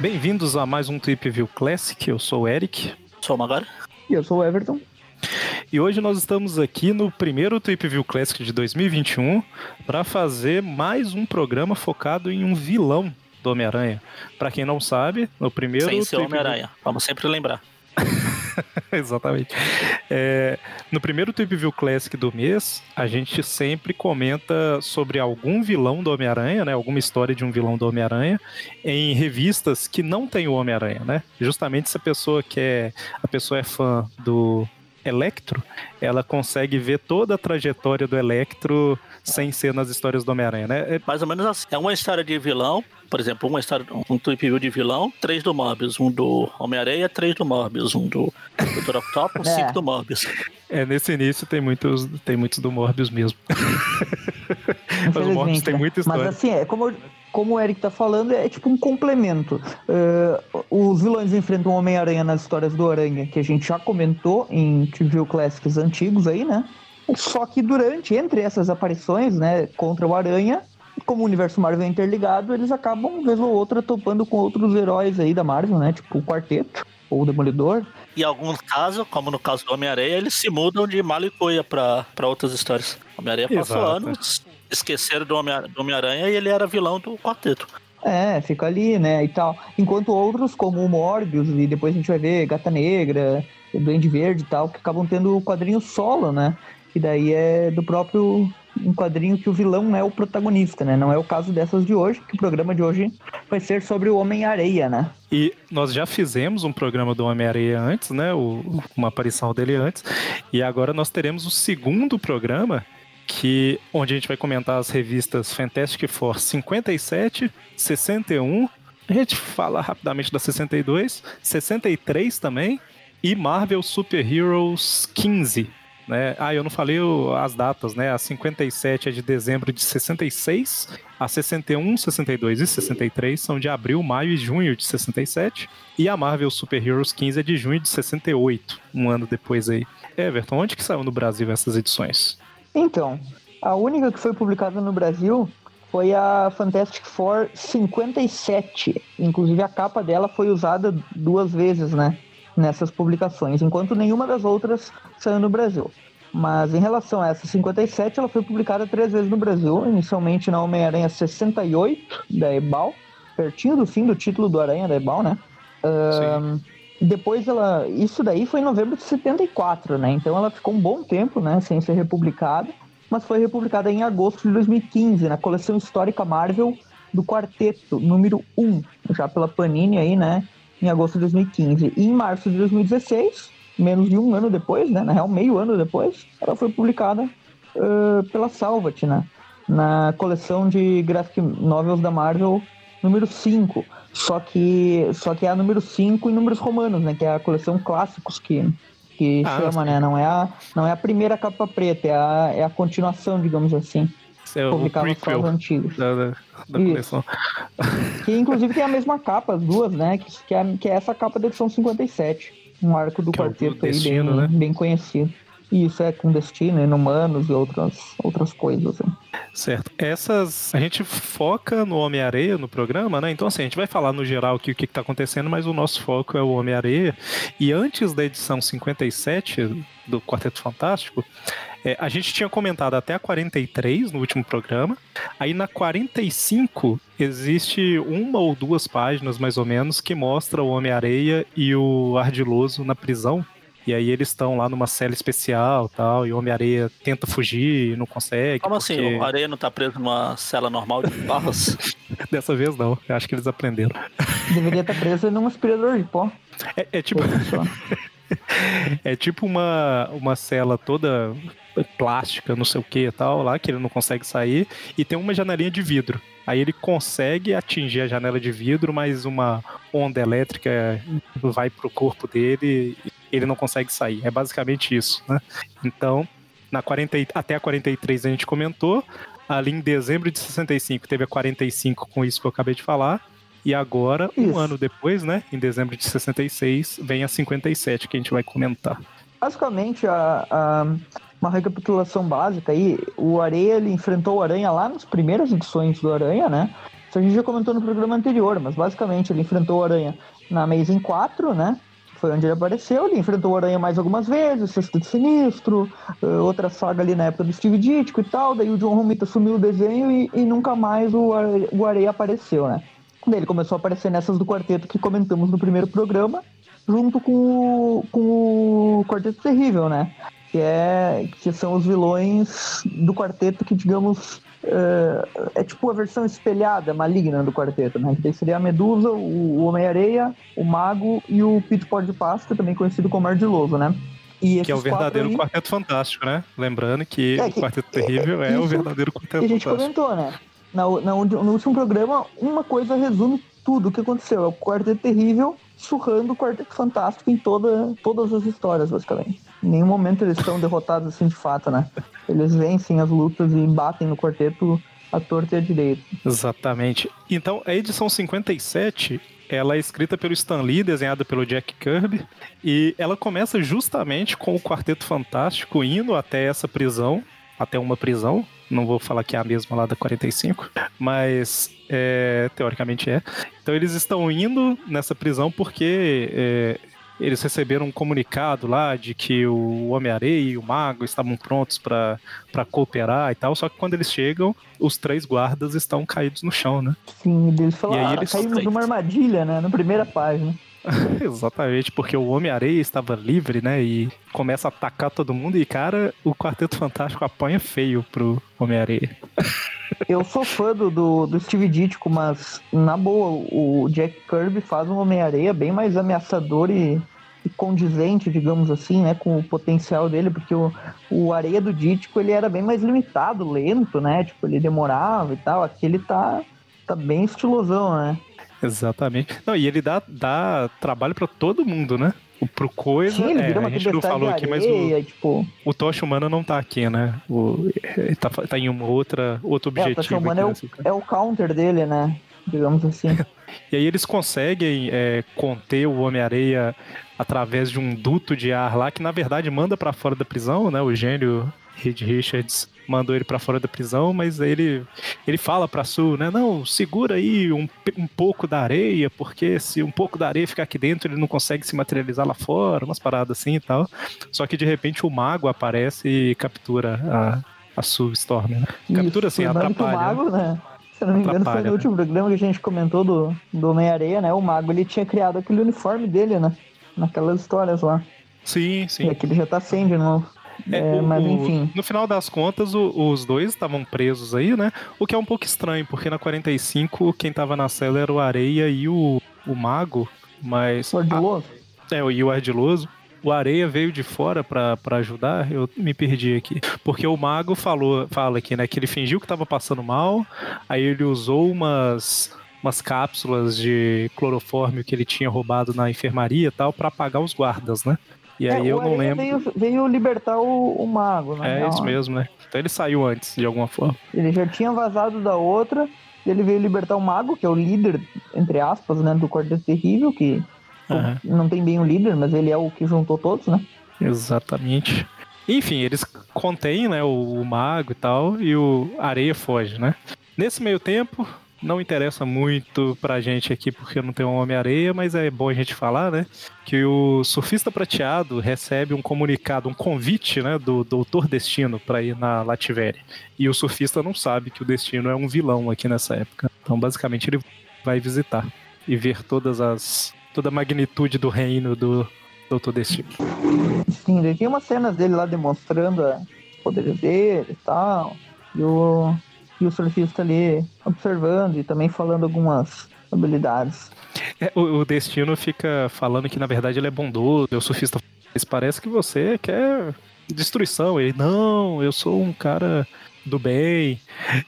Bem-vindos a mais um Trip View Classic. Eu sou o Eric. Sou o Magara. E eu sou o Everton. E hoje nós estamos aqui no primeiro Trip View Classic de 2021 para fazer mais um programa focado em um vilão do Homem-Aranha. Para quem não sabe, no primeiro. Sem ser Homem-Aranha, vamos sempre lembrar. Exatamente. É, no primeiro Trip View Classic do mês, a gente sempre comenta sobre algum vilão do Homem-Aranha, né? Alguma história de um vilão do Homem-Aranha em revistas que não tem o Homem-Aranha, né? Justamente se a pessoa que é a pessoa é fã do Electro, ela consegue ver toda a trajetória do Electro sem ser nas histórias do Homem-Aranha, né? É... Mais ou menos assim. É uma história de vilão, por exemplo, uma história, um trip view de vilão, três do Morbius, um do Homem-Aranha, três do Morbius, um do Dr. Octopus, é. cinco do Morbius. É, nesse início tem muitos, tem muitos do Morbius mesmo. Mas o Morbius tem né? muita história. Mas assim, é como, como o Eric tá falando, é tipo um complemento. Uh, os vilões enfrentam o Homem-Aranha nas histórias do Aranha, que a gente já comentou em TV Classics antigos aí, né? Só que durante, entre essas aparições, né, contra o Aranha, como o universo Marvel é interligado, eles acabam, vez ou outra, topando com outros heróis aí da Marvel, né? Tipo o Quarteto ou o Demolidor. Em alguns casos, como no caso do Homem-Aranha, eles se mudam de Malicoia para outras histórias. Homem-Aranha passou anos, esqueceram do Homem-Aranha e ele era vilão do Quarteto. É, fica ali, né, e tal. Enquanto outros, como o Morbius, e depois a gente vai ver Gata Negra, Duende Verde e tal, que acabam tendo o quadrinho solo, né? Que daí é do próprio um quadrinho que o vilão é o protagonista, né? Não é o caso dessas de hoje, que o programa de hoje vai ser sobre o Homem-Areia, né? E nós já fizemos um programa do Homem-Areia antes, né? O, uma aparição dele antes. E agora nós teremos o segundo programa, que onde a gente vai comentar as revistas Fantastic Four 57, 61. A gente fala rapidamente da 62, 63 também. E Marvel Super Heroes 15, né? Ah, eu não falei as datas, né? A 57 é de dezembro de 66, a 61, 62 e 63 são de abril, maio e junho de 67, e a Marvel Super Heroes 15 é de junho de 68, um ano depois aí. Everton, onde que saiu no Brasil essas edições? Então, a única que foi publicada no Brasil foi a Fantastic Four 57. Inclusive a capa dela foi usada duas vezes, né? nessas publicações, enquanto nenhuma das outras saiu no Brasil. Mas em relação a essa 57, ela foi publicada três vezes no Brasil, inicialmente na Homem-Aranha 68, da Ebal, pertinho do fim do título do Aranha da Ebal, né? Um, depois ela. Isso daí foi em novembro de 74, né? Então ela ficou um bom tempo, né? Sem ser republicada. Mas foi republicada em agosto de 2015, na coleção histórica Marvel do Quarteto, número 1, já pela Panini aí, né? em agosto de 2015. E em março de 2016, menos de um ano depois, né, na real, meio ano depois, ela foi publicada uh, pela Salvat, né, na coleção de graphic novels da Marvel número 5. Só que, só que é a número 5 em números romanos, né, que é a coleção clássicos que, que ah, chama, né, não é, a, não é a primeira capa preta, é a, é a continuação, digamos assim. É publicava o prequel antigos. Da, da, da coleção. Que inclusive tem a mesma capa, as duas, né? Que, que, é, que é essa capa da edição 57. Um arco do que quarteto é aí destino, bem, né? bem conhecido. Isso é com destino, inumanos e outras, outras coisas. Né? Certo. Essas. A gente foca no Homem-Areia no programa, né? Então, assim, a gente vai falar no geral aqui o que está acontecendo, mas o nosso foco é o Homem-Areia. E antes da edição 57 do Quarteto Fantástico, é, a gente tinha comentado até a 43 no último programa. Aí na 45 existe uma ou duas páginas, mais ou menos, que mostra o Homem-Areia e o Ardiloso na prisão. E aí eles estão lá numa cela especial tal, e o Homem-Areia tenta fugir e não consegue. Como assim? porque... assim? O Areia não tá preso numa cela normal de barras? Dessa vez não, eu acho que eles aprenderam. Deveria estar tá preso num aspirador de pó. É, é tipo. é tipo uma, uma cela toda plástica, não sei o que e tal, lá, que ele não consegue sair, e tem uma janelinha de vidro. Aí ele consegue atingir a janela de vidro, mas uma onda elétrica vai pro corpo dele e ele não consegue sair. É basicamente isso, né? Então, na 40, até a 43 a gente comentou. Ali em dezembro de 65 teve a 45 com isso que eu acabei de falar. E agora, isso. um ano depois, né? Em dezembro de 66, vem a 57 que a gente vai comentar. Basicamente, a, a uma recapitulação básica aí. O Areia ele enfrentou o Aranha lá nas primeiras edições do Aranha, né? Isso a gente já comentou no programa anterior, mas basicamente ele enfrentou o Aranha na Amazing 4, né? Foi onde ele apareceu, ele enfrentou o Aranha mais algumas vezes, Sexteto Sinistro, outra saga ali na época do Steve Ditko e tal, daí o John Romita sumiu o desenho e, e nunca mais o, o Areia apareceu, né? Daí ele começou a aparecer nessas do quarteto que comentamos no primeiro programa, junto com o, com o Quarteto Terrível, né? Que, é, que são os vilões do quarteto que, digamos, é, é tipo a versão espelhada, maligna do quarteto, né? Que seria a Medusa, o, Homem-Areia, o Mago e o Pito Pó de Pasta, também conhecido como Ardiloso, né? que é o verdadeiro aí... Quarteto Fantástico, né? Lembrando que, é, que o Quarteto Terrível é, é o verdadeiro Quarteto que a gente Fantástico. comentou, né? Na, na, no último programa, uma coisa resume tudo o que aconteceu. É o Quarteto Terrível surrando o Quarteto Fantástico em toda, todas as histórias, basicamente. Em nenhum momento eles estão derrotados assim de fato, né? Eles vencem as lutas e batem no quarteto a torta e a direita. Exatamente. Então, a edição 57 ela é escrita pelo Stan Lee, desenhada pelo Jack Kirby, e ela começa justamente com o Quarteto Fantástico indo até essa prisão, até uma prisão, não vou falar que é a mesma lá da 45, mas é, teoricamente é. Então eles estão indo nessa prisão porque é, eles receberam um comunicado lá de que o Homem-Areia e o Mago estavam prontos para cooperar e tal, só que quando eles chegam, os três guardas estão caídos no chão, né? Sim, eles falaram, e aí eles caímos numa armadilha, né, na primeira página. Exatamente, porque o Homem-Areia estava livre, né? E começa a atacar todo mundo. E, cara, o Quarteto Fantástico apanha feio pro Homem-Areia. Eu sou fã do, do, do, Steve Ditko, mas, na boa, o Jack Kirby faz um Homem-Areia bem mais ameaçador e, e, condizente, digamos assim, né? Com o potencial dele, porque o, o Areia do Ditko, ele era bem mais limitado, lento, né? Tipo, ele demorava e tal. Aqui ele tá, tá bem estilosão, né? Exatamente. Não, e ele dá, dá trabalho para todo mundo, né? Pro coisa. Sim, é, a gente não falou aqui, mas o, tipo... o Tocha Humana não tá aqui, né? O, tá, tá em uma outra, outro objetivo. É, o Tocha Humana é, o, é o counter dele, né? Digamos assim. e aí eles conseguem é, conter o Homem-Areia através de um duto de ar lá, que na verdade manda para fora da prisão, né? O gênio Reed Richards mandou ele para fora da prisão, mas ele ele fala para Sue, né? Não, segura aí um, um pouco da areia, porque se um pouco da areia ficar aqui dentro, ele não consegue se materializar lá fora, umas paradas assim e tal. Só que de repente o mago aparece e captura a, a Sue Storm, né? Captura assim, atrapalha. O mago, né? Se não me engano, foi no né? último programa que a gente comentou do, do Homem-Areia, né? O mago ele tinha criado aquele uniforme dele, né? Naquelas histórias lá. Sim, sim. E aqui ele já tá sem de novo. É, é, o, mas enfim. No final das contas, o, os dois estavam presos aí, né? O que é um pouco estranho, porque na 45 quem tava na cela era o Areia e o, o Mago, mas. O Ardiloso? A, é, e o Ardiloso. O Areia veio de fora para ajudar, eu me perdi aqui. Porque o Mago falou, fala aqui, né, que ele fingiu que tava passando mal, aí ele usou umas umas cápsulas de clorofórmio que ele tinha roubado na enfermaria e tal para apagar os guardas, né? E aí é, eu não lembro. Veio, veio libertar o, o mago, né? É isso mesmo, né? Então ele saiu antes, de alguma forma. Ele já tinha vazado da outra, e ele veio libertar o mago, que é o líder, entre aspas, né, do Quarteto Terrível, que uhum. não tem bem o líder, mas ele é o que juntou todos, né? Exatamente. Enfim, eles contêm, né, o, o mago e tal, e o Areia foge, né? Nesse meio tempo, não interessa muito pra gente aqui porque não tem um Homem-Areia, mas é bom a gente falar, né? Que o surfista prateado recebe um comunicado, um convite, né, do Doutor Destino para ir na Lativéria. E o surfista não sabe que o Destino é um vilão aqui nessa época. Então, basicamente, ele vai visitar e ver todas as toda a magnitude do reino do Doutor Destino. Sim, tem umas cenas dele lá demonstrando o poder dele e tal. E o e o surfista ali observando e também falando algumas habilidades. É, o, o, Destino fica falando que na verdade ele é bondoso, o surfista mas parece que você quer destruição. Ele, não, eu sou um cara do bem.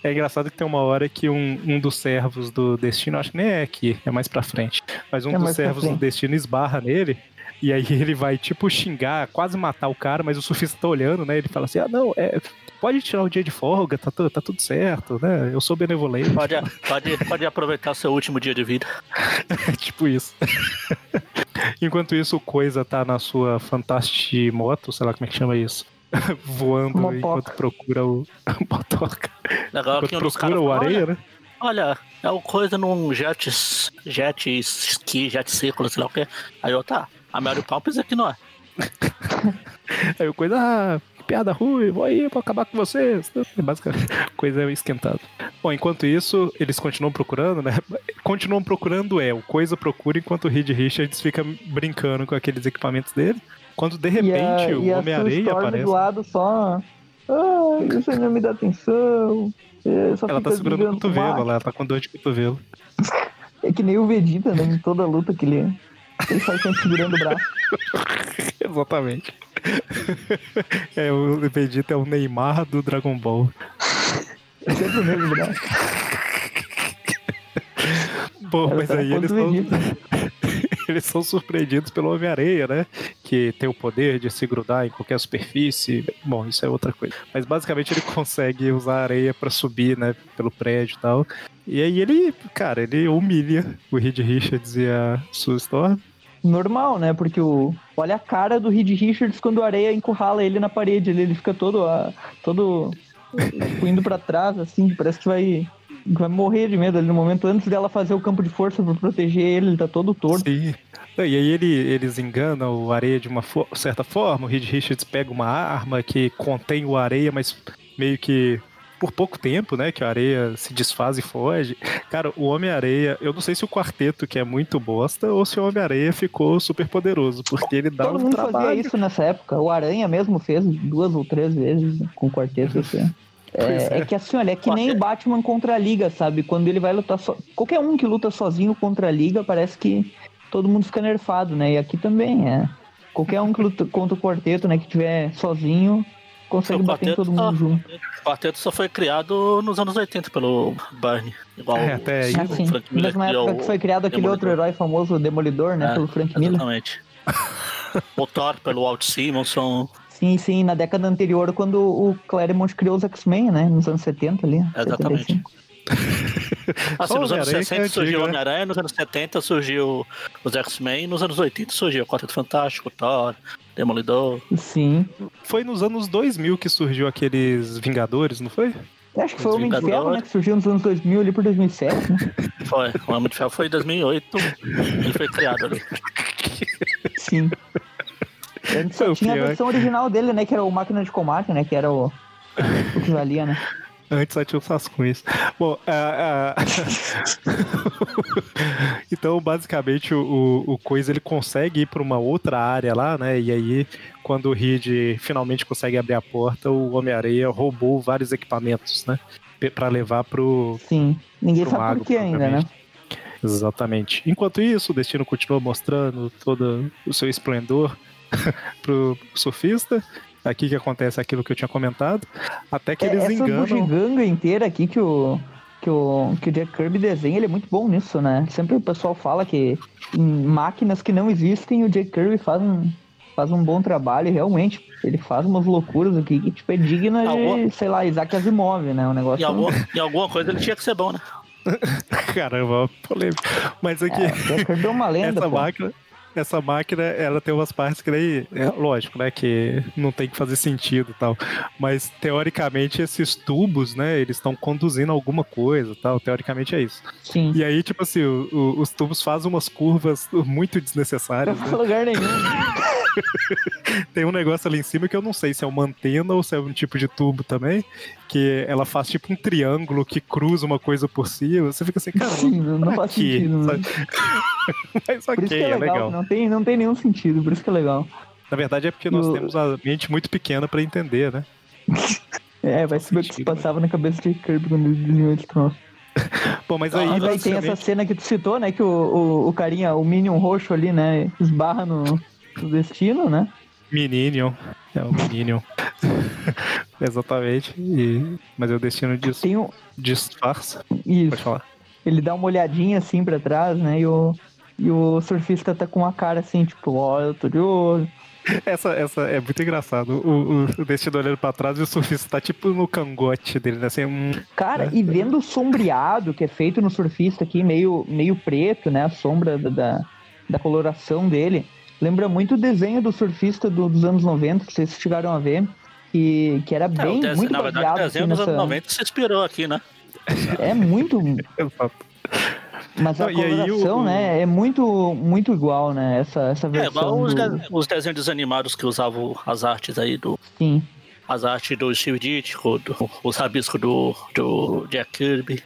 É engraçado que tem uma hora que um, um dos servos do Destino, acho que nem é aqui, é mais pra frente, mas um é dos servos do Destino esbarra nele. E aí ele vai, tipo, xingar, quase matar o cara, mas o surfista tá olhando, né? Ele fala assim: ah, não, é, pode tirar o dia de folga, tá, tá tudo certo, né? Eu sou benevolente. Pode, pode, pode aproveitar seu último dia de vida. tipo isso. Enquanto isso, o Coisa tá na sua Fantastic Moto, sei lá como é que chama isso. voando Motoca. enquanto procura o motoca. Legal Enquanto procura o areia, olha, né? olha, é o coisa num jet, jet ski, jet círculo, sei lá o quê. Aí eu, tá, a Mary Poppins aqui não é. Aí o coisa, ah, piada ruim, vou aí, vou acabar com vocês. É basicamente, coisa esquentada. Bom, enquanto isso, eles continuam procurando, né? Continuam procurando, é, o coisa procura enquanto o Reed Richards fica brincando com aqueles equipamentos dele. Quando de a, repente o a Sue Homem-Areia aparece. do lado só. Ah, você não me dá atenção. É, Ela tá segurando o cotovelo, ela tá com dor de cotovelo. É que nem o Vegeta, né? Em toda luta que ele, ele sai sempre segurando o braço. Exatamente. É, o Vegeta é o Neymar do Dragon Ball. É sempre o mesmo braço. Bom, Ela mas tá aí na eles Vegeta. eles são surpreendidos pelo Homem-Areia, né? Que tem o poder de se grudar em qualquer superfície. Bom, isso é outra coisa. Mas basicamente ele consegue usar a areia pra subir, né? Pelo prédio e tal. E aí ele, cara, ele humilha o Reed Richards e a Sue Storm. Normal, né? Porque o. Olha a cara do Reed Richards quando a areia encurrala ele na parede. Ele, ele fica todo. ah, todo. tipo, indo pra trás, assim, parece que vai. Vai morrer de medo ali no momento antes dela fazer o campo de força pra proteger ele, ele tá todo torto. Sim. E aí ele, eles enganam o areia de uma certa forma. O Reed Richards pega uma arma que contém o areia, mas meio que por pouco tempo, né? Que a areia se desfaz e foge. Cara, o Homem-Areia, eu não sei se o quarteto que é muito bosta ou se o Homem-Areia ficou super poderoso, porque ele dá Todo um mundo trabalho. fazia isso nessa época. O Aranha mesmo fez duas ou três vezes com o quarteto. Assim. É, é. é que assim, olha, é que nem o Batman contra a Liga, sabe? Quando ele vai lutar só. Qualquer um que luta sozinho contra a Liga, parece que todo mundo fica nerfado, né? E aqui também é. Qualquer um que luta contra o quarteto, né, que tiver sozinho, consegue O bater em todo quarteto, mundo só, junto. o quarteto só foi criado nos anos 80 pelo Barney. Igual É, o- até aí. o Assim, Frank Miller mesma época que foi criado aquele Demolidor. outro herói famoso, o Demolidor, né, É, pelo Frank Miller. Exatamente. o Thor pelo Walt Simonson. Sim, sim, na década anterior, quando o Claremont criou os X-Men, né, nos anos 70 ali. Exatamente. 75. Assim, nos anos Homem-Aranha que 60 é surgiu o né? Homem-Aranha, nos anos 70 surgiu os X-Men, nos anos 80 surgiu o Quarteto Fantástico, Thor, Demolidor. Sim. Foi nos anos 2000 que surgiu aqueles Vingadores, não foi? Eu Acho que foi o Homem de Ferro, né, que surgiu nos anos 2000 ali por 2007, né? Foi. O Homem de Ferro foi em 2008, ele foi criado ali. Sim. Antes só Foi tinha a pior. versão original dele, né, que era o Máquina de Combate, né, que era o, o que valia, né? Antes só tinha os rascunhos. Bom, ah, ah, então basicamente o, o Coisa ele consegue ir para uma outra área lá, né? E aí quando o Reed finalmente consegue abrir a porta, o Homem-Areia roubou vários equipamentos, né? Para levar pro, Sim. Ninguém pro sabe mago, por que ainda, né? Exatamente. Enquanto isso, o Destino continua mostrando todo o seu esplendor pro surfista. Aqui que acontece aquilo que eu tinha comentado. Até que É, eles essa enganam. bugiganga inteira aqui que o, que, o, que o Jack Kirby desenha, ele é muito bom nisso, né? Sempre o pessoal fala que em máquinas que não existem, o Jack Kirby faz um, faz um bom trabalho e realmente ele faz umas loucuras aqui que tipo, é digna de, Alguma- sei lá, Isaac Asimov, né? Um negócio... Alguma, em alguma coisa ele tinha que ser bom, né? Caramba, polêmico. Mas aqui, É, o Jack Kirby é uma lenda, essa pô. máquina, essa máquina, ela tem umas partes que daí, é lógico, né, que não tem que fazer sentido e tal. Mas teoricamente esses tubos, né, eles estão conduzindo alguma coisa, e tal. Teoricamente é isso. Sim. E aí, tipo assim, o- o- os tubos fazem umas curvas muito desnecessárias. Não Né? lugar nenhum. Tem um negócio ali em cima que eu não sei se é uma antena ou se é um tipo de tubo também, que ela faz tipo um triângulo que cruza uma coisa por cima. Você fica assim, cara, Sim, não, faz aqui, sentido. né? sabe? Mas Por ok, isso que é é legal, legal. Não, tem, não tem nenhum sentido, por isso que é legal. Na verdade é porque nós Eu- temos a mente muito pequena pra entender, né? É, vai saber o que se né? passava na cabeça de Kirby quando ele desenhou esse troço. Bom, mas aí, Mas aí tem essa basicamente- cena que tu citou, né? Que o, o, o carinha, o Minion roxo ali, né? Esbarra no, no destino, né? Minion. É o Minion. Exatamente. E... Mas é o destino disso. Tem um. Disfarça. Pode Isso. falar. Ele dá uma olhadinha assim pra trás, né? E o, e o surfista tá com a cara assim, tipo, ó, eu tô de olho. Essa, essa é muito engraçado. O, o, o destino olhando pra trás e o surfista tá tipo no cangote dele, né? Assim, um... Cara, e vendo o sombreado que é feito no surfista aqui, meio, meio preto, né? A sombra da, da, da coloração dele. Lembra muito o desenho do surfista do- dos anos 90, que vocês chegaram a ver. que, que era É, bem, desenho, muito na verdade, o desenho dos nessa... anos 90 se inspirou aqui, né? É muito... Mas a Não, aí coloração, o- né, é muito, muito igual, né, essa, essa É, versão igual os, do... de- os desenhos desanimados que usavam as artes aí do. Sim. As artes do Steve Ditko, os rabiscos do, do Jack Kirby.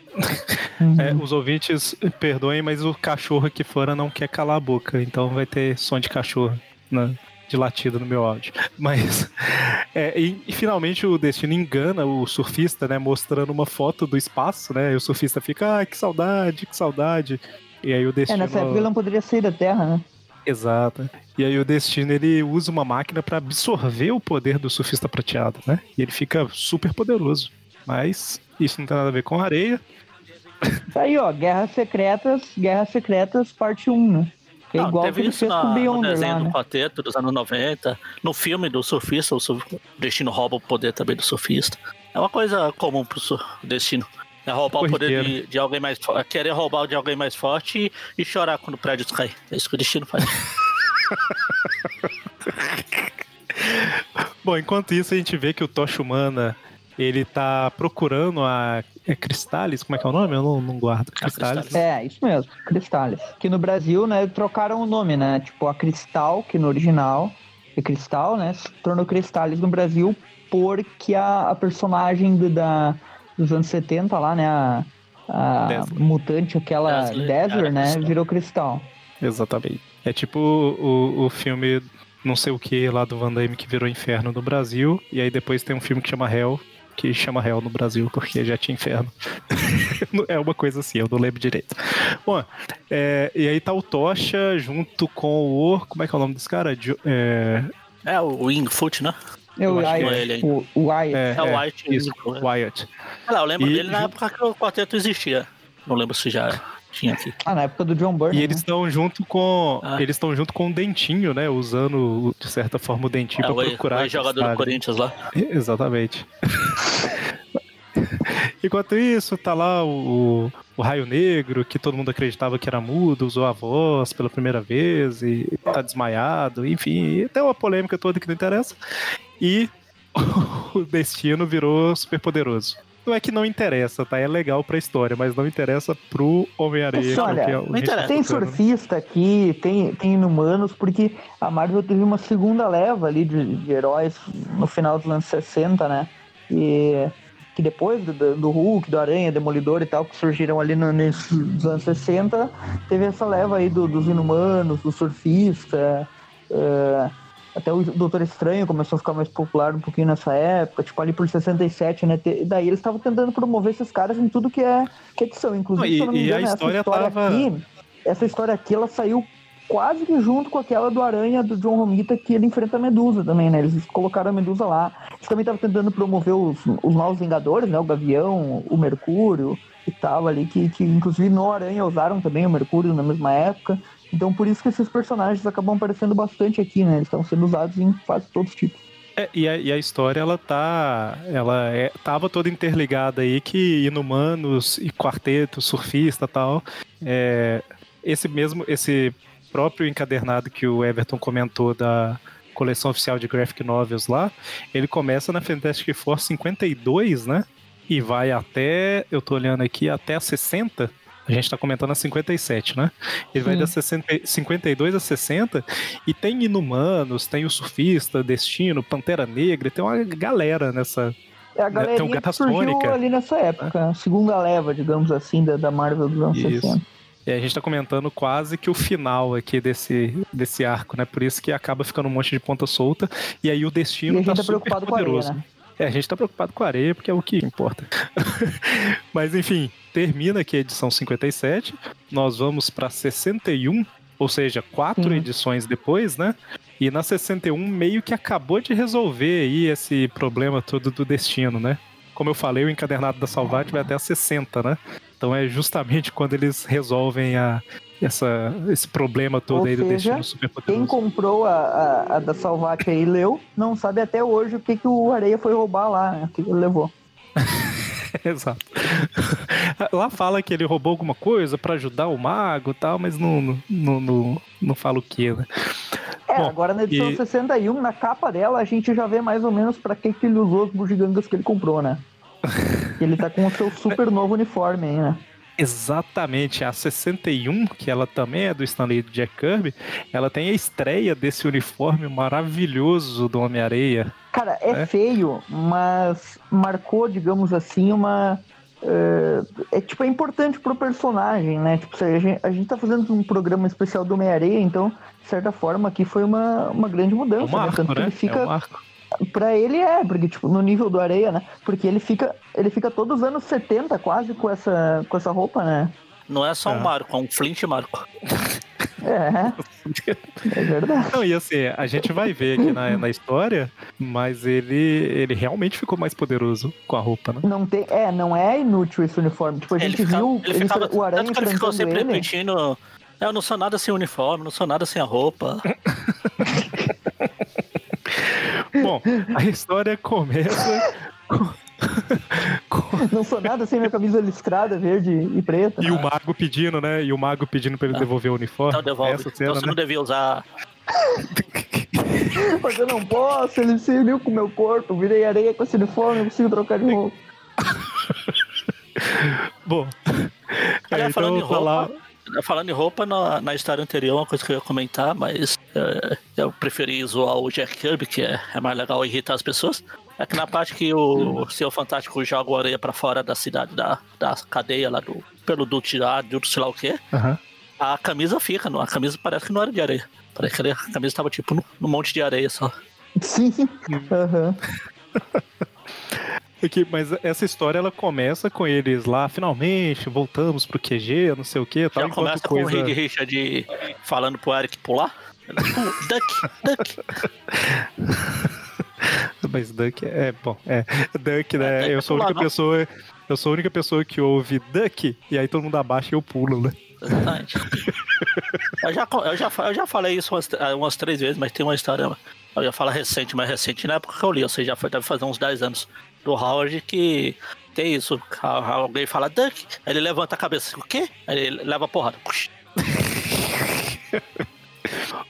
Uhum. É, os ouvintes perdoem, mas o cachorro aqui fora não quer calar a boca, então vai ter som de cachorro né, de latido no meu áudio. Mas, é, e, e finalmente o destino engana o surfista, né, mostrando uma foto do espaço, né, e o surfista fica, ah, que saudade, que saudade. E aí o É, destino. nessa época ele não poderia sair da Terra, né? Exato. E aí o destino ele usa uma máquina para absorver o poder do surfista prateado, né? E ele fica super poderoso. Mas isso não tem nada a ver com areia. Tá aí, ó, Guerras Secretas, Guerras Secretas, parte 1, né? Que é Não, igual que teve ele isso na, no Beyonder desenho lá, do né? Dos anos 90. No filme do surfista, o destino rouba o poder também do surfista. É uma coisa comum pro destino. É roubar o poder de, de alguém mais forte. Querer roubar o de alguém mais forte e, e chorar quando o prédio cai. É isso que o destino faz. Bom, enquanto isso a gente vê que o Tocha Humana ele tá procurando a é Cristales, como é que é o nome? Eu não, não guardo. Cristales. É, isso mesmo, Cristales. Que no Brasil, né, trocaram o nome, né? Tipo, a Cristal, que no original é Cristal, né? Se tornou Cristales no Brasil porque a, a personagem do- da, dos anos 70 lá, né? A, a mutante, aquela Dazzler, Dazzler, era né? Cristal. Virou Cristal. Exatamente. É tipo o, o filme não sei o que lá do Van Damme que virou Inferno no Brasil, e aí depois tem um filme que chama Hell, que chama Hell no Brasil, porque já tinha inferno. é uma coisa assim, eu não lembro direito. Bom, é, e aí tá o Tocha junto com o. Como é que é o nome desse cara? Jo- é, É o Wingfoot, né? Eu, acho que Wyatt, é ele, o, o Wyatt. é, É o é, White. Isso, Wingfoot. Wyatt. Sei lá, eu lembro E dele na época que o quarteto existia. Não lembro se já tinha aqui. Ah, na época do John Burnham. E eles né? estão junto com. Ah. Eles estão junto com o Dentinho, né? Usando, de certa forma, o Dentinho É, pra o procurar. o ex-jogador do. Corinthians lá. Exatamente. Enquanto isso, tá lá o, o, o Raio Negro, que todo mundo acreditava que era mudo, usou a voz pela primeira vez e tá desmaiado, enfim, tem uma polêmica toda que não interessa. E o Destino virou super poderoso. Não é que não interessa, tá? É legal pra história, mas não interessa pro Homem-Areia. Mas olha, que é o que a gente interessa. tá Tem tocando. surfista aqui, tem, tem inumanos, porque a Marvel teve uma segunda leva ali de, de heróis no final dos anos 60, né? E que depois do, do Hulk, do Aranha, Demolidor e tal, que surgiram ali no, nos anos 60, teve essa leva aí do- dos inumanos, do surfista. é, até o Doutor Estranho começou a ficar mais popular um pouquinho nessa época, tipo ali por 67, né? Te- Daí eles estavam tentando promover esses caras em tudo que é, que é edição. Inclusive, Não, e- se eu não me e a engano, história essa história tava- aqui, essa história aqui, ela saiu quase que junto com aquela do Aranha do John Romita que ele enfrenta a Medusa também, né? Eles colocaram a Medusa lá. Eles também estavam tentando promover os, os novos Vingadores, né? O Gavião, o Mercúrio e tal ali, que, que inclusive no Aranha usaram também o Mercúrio na mesma época. Então por isso que esses personagens acabam aparecendo bastante aqui, né? Eles estão sendo usados em quase todos os tipos. É, e, a, e a história, ela tá. Ela é, tava toda interligada aí que inumanos e quarteto, surfista e tal. é, esse mesmo, esse próprio encadernado que o Everton comentou da coleção oficial de graphic novels lá, ele começa na Fantastic Four 52, né? E vai até, eu tô olhando aqui, até a 60. A gente tá comentando a 57, né? Ele vai da 60, 52 a 60 e tem Inumanos, tem o Surfista, Destino, Pantera Negra, tem uma galera nessa. É a um galerinha Garra que surgiu Sônica. ali nessa época, a segunda leva, digamos assim, da, da Marvel dos anos Isso. 60. E a gente tá comentando quase que o final aqui desse, desse arco, né? Por isso que acaba ficando um monte de ponta solta. E aí o E Destino a gente tá tá preocupado com a poderoso. né? É, a gente tá preocupado com a areia, porque é o que importa. Mas enfim, termina aqui a edição 57. Nós vamos pra 61, ou seja, quatro Sim. edições depois, né? E na 61 meio que acabou de resolver aí esse problema todo do destino, né? Como eu falei, o encadernado da Salvati vai até a 60, né? Então é justamente quando eles resolvem a, essa, esse problema todo Ou aí do seja, destino super Quem comprou a, a, a da Salvati aí e leu, não sabe até hoje o que, que o Areia foi roubar lá, né? O que, que ele levou. Exato. Lá fala que ele roubou alguma coisa pra ajudar o mago e tal, mas não, não, não, não, não fala o que, né? É, Bom, agora na edição e... 61, na capa dela, a gente já vê mais ou menos para que, que ele usou os bugigangas que ele comprou, né? ele tá com o seu super novo uniforme aí, né? Exatamente, a 61, que ela também é do Stanley Jack Kirby, ela tem a estreia desse uniforme maravilhoso do Homem-Areia. Cara, é, é, feio, mas marcou, digamos assim, uma. Uh, é tipo, é importante pro personagem, né? Tipo, a gente, a gente tá fazendo um programa especial do Homem-Areia, então, de certa forma, aqui foi uma, uma grande mudança. É um marco, né? Tanto né? ele fica. É um marco. Pra ele é, porque, tipo, no nível do areia, né? Porque ele fica, ele fica todos os anos 70 quase com essa, com essa roupa, né? Não é só um é. marco, é um flint marco. É. É verdade. Não, e assim, a gente vai ver aqui na, na história, mas ele, ele realmente ficou mais poderoso com a roupa, né? Não tem, é, não é inútil esse uniforme. Tipo, a gente ele viu ele ficava, o Aranha tanto que ele ficou sempre ele. repetindo. Eu não sou nada sem uniforme, não sou nada sem a roupa. Bom, a história começa com... Não sou nada sem minha camisa listrada, verde e preta. E o mago pedindo, né? E o mago pedindo pra ele ah. devolver o uniforme. Então devolve. Essa cena, então você né? não devia usar. Mas eu não posso, ele se uniu com o meu corpo, virei areia com esse uniforme, não consigo trocar de roupa. Bom, Aliás, é, então falando em roupa, falar... falando em roupa, na, na, história anterior, uma coisa que eu ia comentar, mas é, eu preferi zoar o Jack Kirby, que é, é mais legal irritar as pessoas. É que na parte que o Senhor Fantástico joga o areia pra fora da cidade, da, da cadeia lá do. pelo duto de ar, do sei lá o quê. Uhum. A camisa fica, a camisa parece que não era de areia. Parece que a camisa tava tipo num monte de areia só. Sim. Uhum. Mas essa história ela começa com eles lá, finalmente, voltamos pro QG, não sei o que. Já começa coisa... com o Rick Richard falando pro Eric pular. duck, duck. Mas Duck é, bom, é. Duck, né? É, eu sou a única pessoa. Eu sou a única pessoa que ouve Duck e aí todo mundo abaixa e eu pulo, né? Exatamente. eu, já, eu, já, eu já falei isso umas, umas três vezes, mas tem uma história. Eu ia falar recente, mais recente na época que eu li, ou seja, já foi, deve fazer uns 10 anos do Howard que tem isso. Alguém fala Duck, aí ele levanta a cabeça, o quê? Aí ele leva a porrada.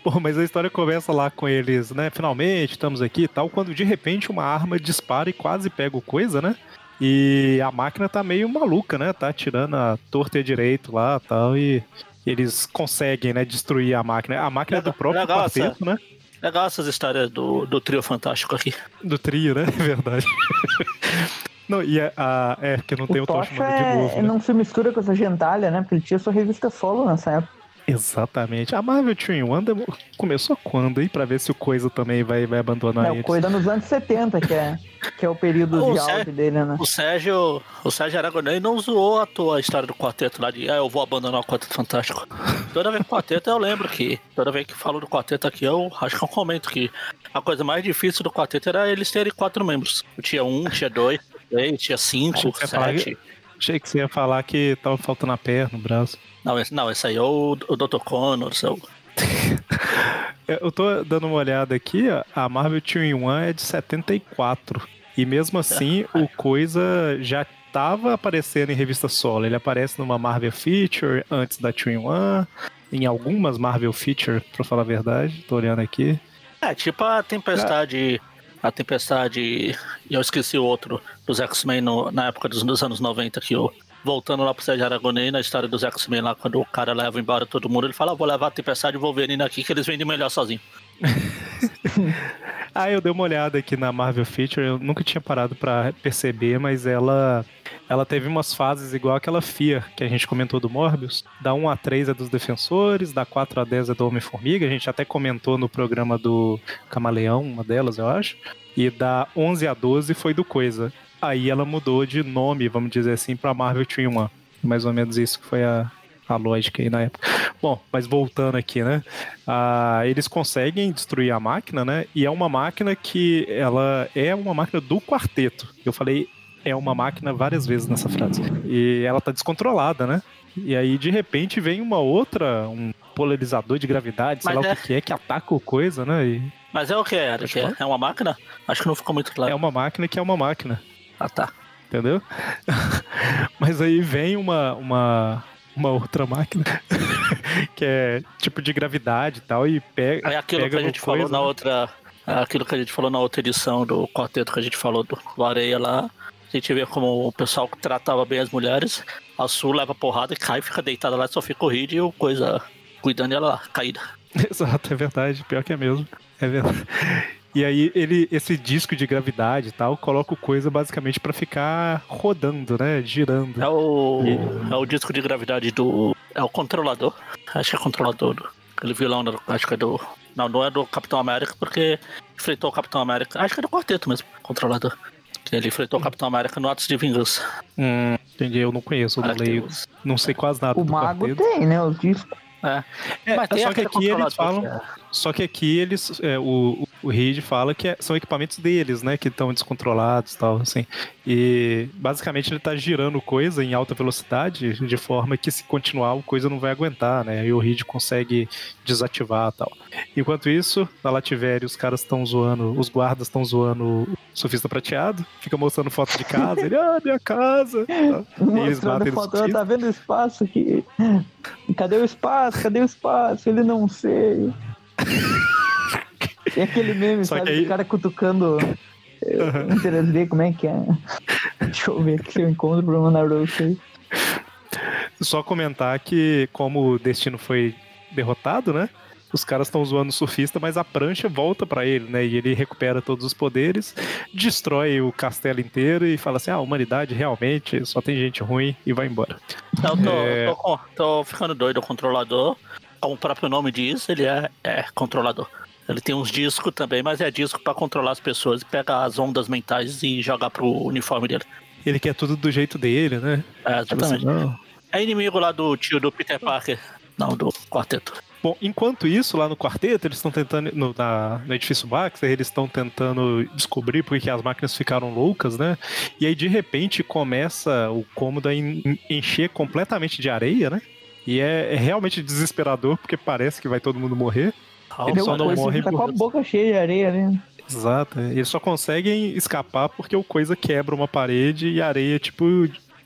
Bom, mas a história começa lá com eles, né? Finalmente, estamos aqui e tal, quando de repente uma arma dispara e quase pega o coisa, né? E a máquina tá meio maluca, né? Tá tirando a torta e direito lá tal, e eles conseguem, né, destruir a máquina. A máquina é do próprio legal quarteto, né? Legal essas histórias do, do trio fantástico aqui. Do trio, né? É verdade. Não, e a, a, é, porque não o tem o Tocha é, de novo. Né? Não se mistura com essa gentalha, né? Porque ele tinha sua revista solo nessa época. Exatamente. A Marvel Twin Wonder começou quando aí? Pra ver se o Coisa também vai, vai abandonar é, o Coisa nos anos 70, que é, que é o período o de auge dele, né? O Sérgio, o Sérgio Aragonês não zoou a tua história do quarteto lá de ah, eu vou abandonar o Quarteto Fantástico. Toda vez que o quarteto eu lembro que, toda vez que falo do quarteto aqui, eu acho que eu comento que a coisa mais difícil do quarteto era eles terem quatro membros. Tinha um, tinha dois, três, tinha cinco, sete. Achei que você ia falar que tava faltando a perna, o braço. Não, esse, não, esse aí é o, o Dr. Connor, seu. Eu tô dando uma olhada aqui, a Marvel 2 in 1 é de 74. E mesmo assim, é. o Coisa já tava aparecendo em revista solo. Ele aparece numa Marvel Feature antes da 2 in 1, em algumas Marvel Feature, pra falar a verdade. Tô olhando aqui. É, tipo a Tempestade. É. A Tempestade. E eu esqueci o outro dos X-Men na época dos, dos anos 90 que o voltando lá pro Sérgio Aragonês, na história dos X-Men lá, quando o cara leva embora todo mundo, ele fala, ah, vou levar a Tempestade e Wolverine aqui, que eles vendem melhor sozinho. ah, eu dei uma olhada aqui na Marvel Feature, eu nunca tinha parado para perceber, mas ela ela teve umas fases igual aquela Fear que a gente comentou do Morbius. Da 1 a 3 é dos Defensores, da 4 a 10 é do Homem-Formiga, a gente até comentou no programa do Camaleão, uma delas, eu acho. E da 11 a 12 foi do Coisa. Aí ela mudou de nome, vamos dizer assim, para Marvel 3 One. Mais ou menos isso que foi a, a lógica aí na época. Bom, mas voltando aqui, né? Ah, eles conseguem destruir a máquina, né? E é uma máquina que ela é uma máquina do quarteto. Eu falei é uma máquina várias vezes nessa frase. E ela tá descontrolada, né? E aí, de repente, vem uma outra, um polarizador de gravidade, sei Mas lá é... o que é, que ataca o coisa, né? E... Mas é o que é? É uma máquina? Acho que não ficou muito claro. É uma máquina que é uma máquina. Ah, tá. Entendeu? Mas aí vem uma, uma, uma outra máquina que é tipo de gravidade e tal, e pega. É aquilo pega que a gente falou coisa, na né? outra. é Aquilo que a gente falou na outra edição do quarteto que a gente falou do, do Areia lá. A gente vê como o pessoal tratava bem as mulheres. A Sul leva porrada e cai, fica deitada lá, só fica o Reed e o coisa cuidando dela lá, caída. Exato, é verdade. Pior que é mesmo. É verdade. E aí ele, esse disco de gravidade e tal, coloca o coisa basicamente pra ficar rodando, né? Girando. É o. É o disco de gravidade do. É o controlador. Acho que é controlador. do- Aquele vilão, do- acho que é do. Não, não é do Capitão América, porque enfrentou o Capitão América. Acho que é do quarteto mesmo, controlador. Que ele enfrentou o Capitão América no Atos de Vingança. Hum, entendi, eu não conheço, eu não leio. Não sei quase nada O do mago quarteto. tem, né? Os discos. É. É, Mas tem só que aqui eles falam. que é- Só que aqui eles. é, o, o Reed fala que é- são equipamentos deles, né? Que estão descontrolados e tal, assim. E basicamente ele tá girando coisa em alta velocidade, de forma que se continuar o coisa não vai aguentar, né? E o Reed consegue desativar e tal. Enquanto isso, na Lativéria os caras estão zoando, os guardas estão zoando o surfista prateado, fica mostrando foto de casa, ele, ah, minha casa. Tá. E eles Mostrando a no foto, surfista. tá vendo o espaço aqui? Cadê o espaço? Cadê o espaço? Ele não sei. E aquele meme, Só sabe? que aí- O cara cutucando em 3D, como é que é? Deixa eu ver aqui se eu encontro pra mandar pra vocês. Só comentar que, como o destino foi derrotado, né? Os caras estão zoando o surfista, mas a prancha volta pra ele, né? E ele recupera todos os poderes, destrói o castelo inteiro e fala assim: ah, a humanidade realmente só tem gente ruim e vai embora. Eu tô, É. tô tô ficando doido, o controlador. Como o próprio nome diz, ele é, é controlador. Ele tem uns discos também, mas é disco pra controlar as pessoas e pegar as ondas mentais e jogar pro uniforme dele. Ele quer tudo do jeito dele, né? É, exatamente. não. É inimigo lá do tio do Peter Parker. Não, do quarteto. Bom, enquanto isso, lá no quarteto, eles estão tentando. No, na- no edifício Baxter, eles estão tentando descobrir por que as máquinas ficaram loucas, né? E aí, de repente, começa o cômodo a en- encher completamente de areia, né? E é, é realmente desesperador, porque parece que vai todo mundo morrer. Ele só não morre Tá com a por- boca cheia de areia, né? Exato. é. Eles só conseguem escapar porque o coisa quebra uma parede e a areia, tipo,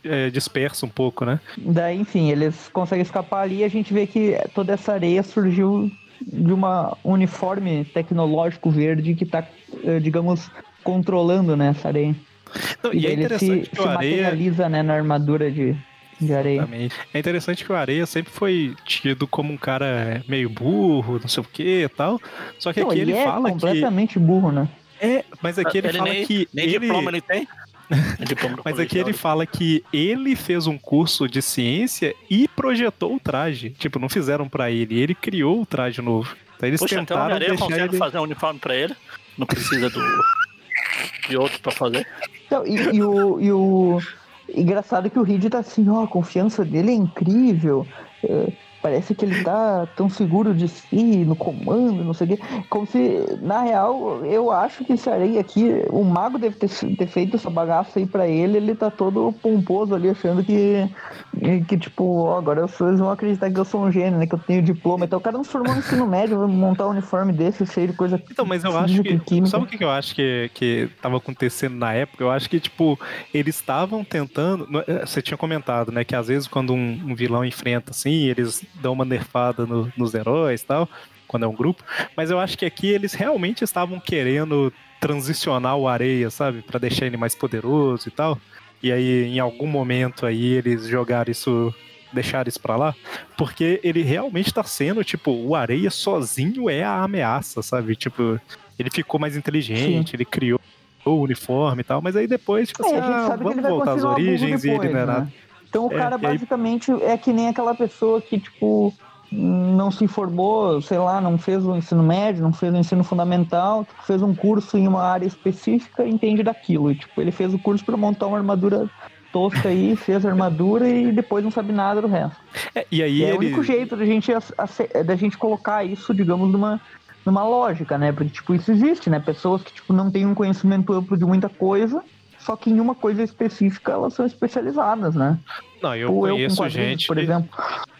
é, dispersa um pouco, né? Daí, enfim, eles conseguem escapar ali e a gente vê que toda essa areia surgiu de uma uniforme tecnológico verde que tá, eh, digamos, controlando né, essa areia. Não, e é daí ele se, que se areia. materializa né, na armadura de, de areia. Exatamente. É interessante que o Areia sempre foi tido como um cara meio burro, não sei o que e tal. Só que Não, aqui ele, é fala completamente burro, né? que. É, mas aqui ele, fala nem, que. nem ele... diploma ele tem. Do Mas aqui ele fala que ele fez um curso de ciência e projetou o traje. Tipo, não fizeram pra ele, ele criou o traje novo. Então eles Puxa, então o tentaram Areia deixar consegue ele. fazer um uniforme pra ele. Não precisa do de outro pra fazer. Então, e, e o, e o engraçado que o Reed tá assim, ó, a confiança dele é incrível. é, parece que ele tá tão seguro de si, no comando, não sei o quê. Como se, na real, eu acho que esse areia aqui, o mago deve ter, ter feito essa bagaça aí pra ele, ele tá todo pomposo ali, achando que, que tipo, ó, agora vocês vão acreditar que eu sou um gênio, né? Que eu tenho diploma. Então o cara não se formou no ensino médio, vai montar um uniforme desse, cheio de coisa. Então, mas eu acho que. química. Sabe o que eu acho que, que tava acontecendo na época? Eu acho que, tipo, eles estavam tentando. é- Você tinha comentado, né? Que às vezes quando um, um vilão enfrenta assim, eles dão uma nerfada no- nos heróis e tal, quando é um grupo. Mas eu acho que aqui eles realmente estavam querendo transicionar o areia, sabe? Pra deixar ele mais poderoso e tal. E aí, em algum momento aí, eles jogaram isso. Deixaram isso pra lá, porque ele realmente tá sendo, tipo, o Areia sozinho é a ameaça, sabe? Tipo, ele ficou mais inteligente, ele criou o uniforme e tal, mas aí depois, tipo É, assim, a gente ah, vamos voltar às origens e ele depois, não é né? nada. Então o É, cara e aí- basicamente é que nem aquela pessoa que, tipo, não se informou, sei lá, não fez o ensino médio, não fez o ensino fundamental, tipo, fez um curso em uma área específica e entende daquilo. E, tipo, ele fez o curso para montar uma armadura tosca aí, fez a armadura e depois não sabe nada do resto. É, e aí E é ele. o único jeito da gente, da gente colocar isso, digamos, numa, numa lógica, né? Porque, tipo, isso existe, né? Pessoas que, tipo, não têm um conhecimento amplo de muita coisa, só que em uma coisa específica elas são especializadas, né? Não, eu Ou eu conheço quadrinhos, gente. por exemplo.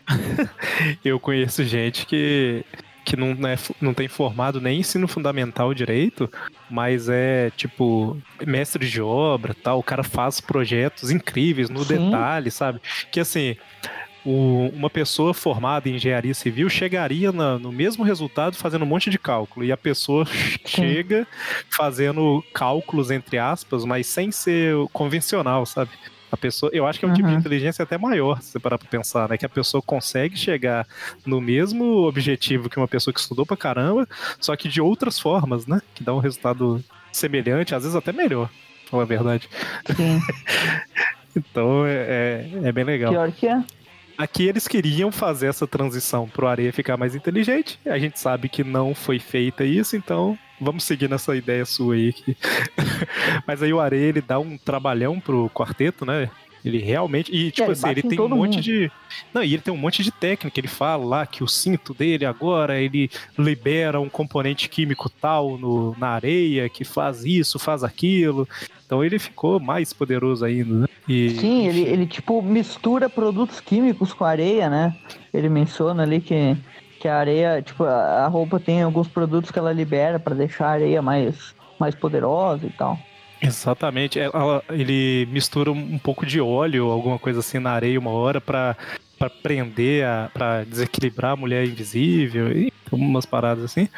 Eu conheço gente que, que não, é, não tem formado nem ensino fundamental direito, mas é tipo mestre de obra tal. O cara faz projetos incríveis no Sim. detalhe, sabe? Que assim. O, uma pessoa formada em engenharia civil chegaria na, no mesmo resultado fazendo um monte de cálculo. E a pessoa chega fazendo cálculos, entre aspas, mas sem ser convencional, sabe? A pessoa, eu acho que é um uhum. tipo de uhum. inteligência até maior, se você parar pra pensar, né? Que a pessoa consegue chegar no mesmo objetivo que uma pessoa que estudou pra caramba, só que de outras formas, né? Que dá um resultado semelhante, às vezes até melhor, pra falar a verdade. Sim. então é, é, é bem legal. Pior que é. Aqui eles queriam fazer essa transição pro Areia ficar mais inteligente. A gente sabe que não foi feita isso, então vamos seguir nessa ideia sua aí. Mas aí o Areia ele dá um trabalhão pro quarteto, né? Ele realmente. E, tipo é, assim, ele tem um monte mundo. de. Não, e ele tem um monte de técnica. Ele fala lá que o cinto dele agora ele libera um componente químico tal no, na areia que faz isso, faz aquilo. Então ele ficou mais poderoso ainda, né? E, Sim, ele, ele tipo mistura produtos químicos com areia, né? Ele menciona ali que, que a areia, tipo, a roupa tem alguns produtos que ela libera para deixar a areia mais, mais poderosa e tal. Exatamente. É, ela, ele mistura um pouco de óleo, alguma coisa assim na areia uma hora para para prender, para desequilibrar a mulher invisível e umas paradas assim.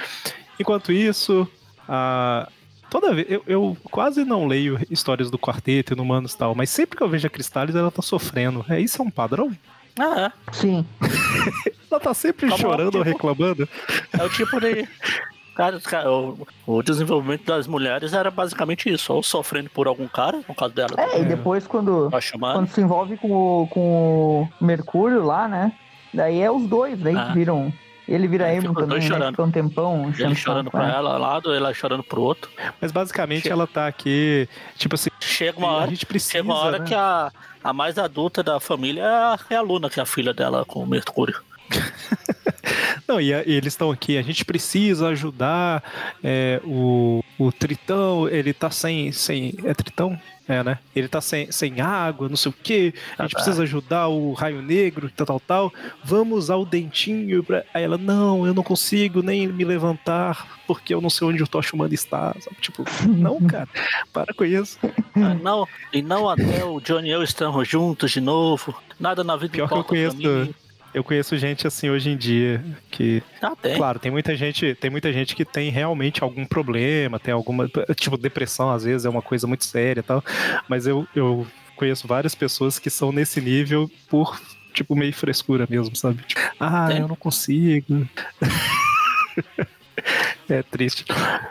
Enquanto isso, a, toda vez eu, eu, quase não leio histórias do quarteto e humanos e tal, mas sempre que eu vejo a Cristales ela tá sofrendo. É isso é um padrão? Ah, é. Sim. ela tá sempre Como chorando tipo, ou reclamando. É o tipo de Cara, cara o, o, desenvolvimento das mulheres era basicamente isso, ou sofrendo por algum cara, no caso dela. É, e depois quando, quando se envolve com o, com o Mercúrio lá, né? Daí é os dois, daí ah. que viram. Ele vira emo também, né? chorando. Fica um tempão. Ele chorando pra ela ela lado, ela chorando pro outro. Mas basicamente chega. ela tá aqui, tipo assim. Chega uma hora, a gente precisa, chega uma hora né? que a, a mais adulta da família é a, é a Luna, que é a filha dela com o Mercúrio. Não, e, a, e eles estão aqui, a gente precisa ajudar é, o, o Tritão, ele tá sem, sem. É Tritão? É, né? Ele tá sem, sem água, não sei o que. A gente ah, precisa ajudar o Raio Negro, tal, tal, tal. Vamos usar o dentinho pra. Aí ela, não, eu não consigo nem me levantar porque eu não sei onde o Tocha Humano está. Sabe? Tipo, não, cara, para com isso. Ah, não, e não até o Johnny e eu estamos juntos de novo. Nada na vida Pior que eu conheço eu conheço gente assim hoje em dia que. Ah, tem. Claro, tem muita gente, tem muita gente que tem realmente algum problema, tem alguma. Tipo, depressão às vezes é uma coisa muito séria e tal. Mas eu, eu conheço várias pessoas que são nesse nível por, tipo, meio frescura mesmo, sabe? Tipo, ah, tem. eu não consigo. É triste.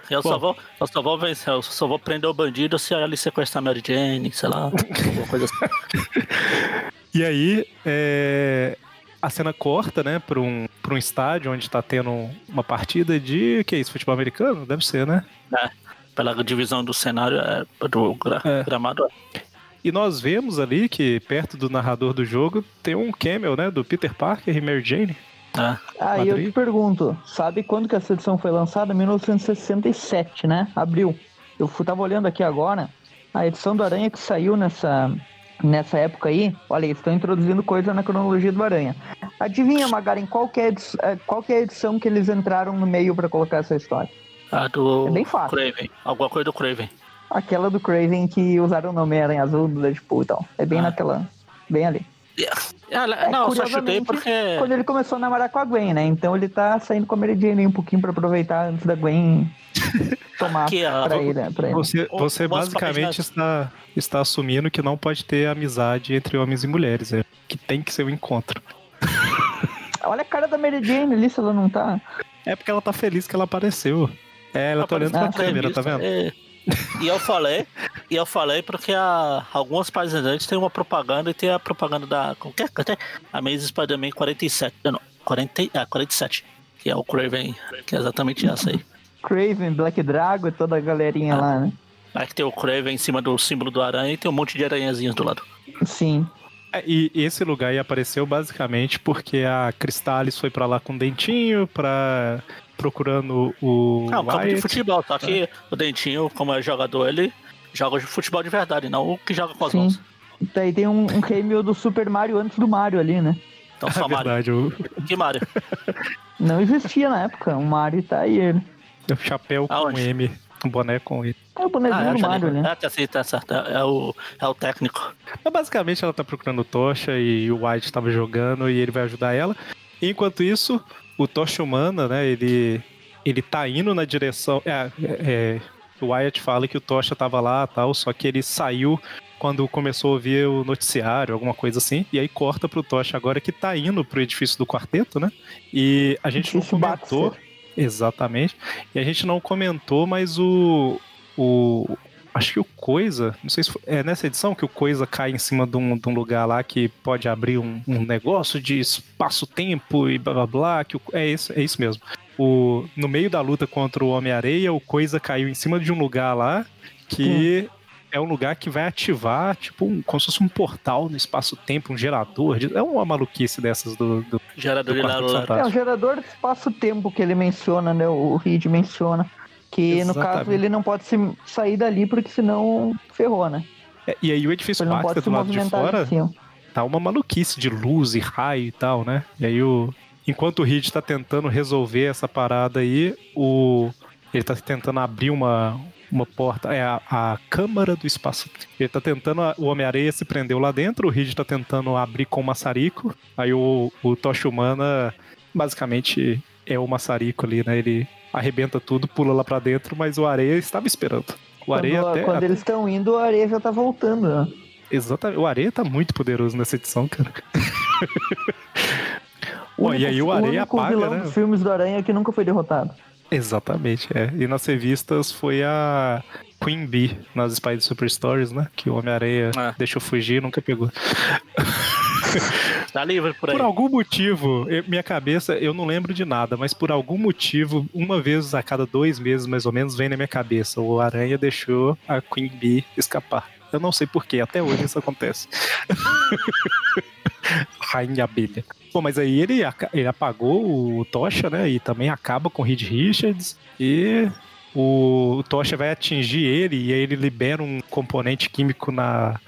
Eu Bom, só vou, eu só vou vencer, eu só vou prender o bandido se ele sequestrar Mary Jane, sei lá, alguma coisa assim. E aí, é, a cena corta, né, pra um, pra um estádio onde tá tendo uma partida de. que é isso? Futebol americano? Deve ser, né? É, pela divisão do cenário é, do gra é. gramado. E nós vemos ali que perto do narrador do jogo tem um camel, né, do Peter Parker e Mary Jane. Ah, Aí eu te pergunto, sabe quando que essa edição foi lançada? 1967, né? Abril. Eu tava olhando aqui agora, a edição do Aranha que saiu nessa nessa época aí, olha, eles estão introduzindo coisa na cronologia do Aranha. Adivinha, Magaren, qual que é, edição, é, qual que é a edição que eles entraram no meio para colocar essa história? A do é bem fácil. Craven. Alguma coisa do Craven. Aquela do Craven que usaram o nome Aranha Azul do Deadpool e tal. É bem ah. naquela. Bem ali. Yeah. É, não, só chutei porque. Quando ele começou a namorar com a Gwen, né? Então ele tá saindo com a Mary Jane um pouquinho pra aproveitar antes da Gwen tomar que, pra, ele, né? pra ele. Você, você basicamente está, está assumindo que não pode ter amizade entre homens e mulheres, é, que tem que ser um encontro. Olha a cara da Mary Jane ali, se ela não tá. É porque ela tá feliz que ela apareceu. É, ela tá olhando pra câmera, tá vendo? É. E eu falei, e eu falei porque a, algumas páginas antes tem uma propaganda e tem a propaganda da. Como que é? A Amazing Spider-Man 47. Não, 40, ah, 47. Que é o Craven, que é exatamente essa aí. Craven, Black Dragon e toda a galerinha ah, lá, né? Aí que tem o Craven em cima do símbolo do aranha e tem um monte de aranhazinhas do lado. Sim. É, e esse lugar aí apareceu basicamente porque a Cristales foi para lá com o dentinho pra procurando o. Ah, o campo de futebol, só que tá. o Dentinho, como é jogador, ele joga futebol de verdade, não o que joga com as Sim. mãos. Daí tem um, um cameo do Super Mario antes do Mario ali, né? Então só é Mario. Verdade, o... Que Mario? Não existia na época, o Mario tá aí ele. O chapéu com Aonde? M. um boné com ele. É o bonézinho ah, é, do Mario, né? Ah, tá certo, tá certo. É o, é o técnico. Mas basicamente ela tá procurando Tocha e o White tava jogando e ele vai ajudar ela. Enquanto isso, o Tocha Humana, né, ele, ele tá indo na direção. É, é, o Wyatt fala que o Tocha tava lá tal, só que ele saiu quando começou a ouvir o noticiário, alguma coisa assim, e aí corta pro Tocha agora que tá indo pro edifício do quarteto, né? E a gente não comentou. Exatamente. E a gente não comentou, mas o. o acho que o Coisa, não sei se foi, é nessa edição que o Coisa cai em cima de um, de um lugar lá que pode abrir um, um negócio de espaço-tempo e blá blá blá. Que o, é, isso, é isso mesmo. O, no meio da luta contra o Homem-Areia, o Coisa caiu em cima de um lugar lá que. Hum é um lugar que vai ativar, tipo, um, como se fosse um portal no espaço-tempo, um gerador. É uma maluquice dessas do. do gerador do de É, o gerador do espaço-tempo que ele menciona, né? O Reed menciona. Que Exatamente. no caso ele não pode se sair dali porque senão ferrou, né? É, e aí o edifício Baxter do lado de fora tá uma maluquice de luz e raio e tal, né? E aí o. Enquanto o Reed tá tentando resolver essa parada aí, o. Ele tá tentando abrir uma, uma porta, é a, a Câmara do Espaço. Ele tá tentando, o Homem-Areia se prendeu lá dentro, o Reed tá tentando abrir com o maçarico, aí o, o Tocha Humana basicamente é o maçarico ali, né? Ele arrebenta tudo, pula lá pra dentro, mas o Areia estava esperando. O Areia quando, até, quando até... eles estão indo, o Areia já tá voltando, né? Exatamente. O Areia tá muito poderoso nessa edição, cara. Bom, e aí o Areia o apaga, vilão né? dos filmes do Aranha que nunca foi derrotado. Exatamente, é. E nas revistas foi a Queen Bee nas Spider Super Stories, né? Que o Homem-Aranha ah. deixou fugir e nunca pegou. Tá livre por aí. Por algum motivo, eu, minha cabeça, eu não lembro de nada, mas por algum motivo, uma vez a cada dois meses mais ou menos, vem na minha cabeça: o Aranha deixou a Queen Bee escapar. Eu não sei porquê, até hoje isso acontece. Rainha Abelha. Bom, mas aí ele, ele apagou o Tocha, né? E também acaba com o Reed Richards. E o Tocha vai atingir ele e aí ele libera um componente químico na,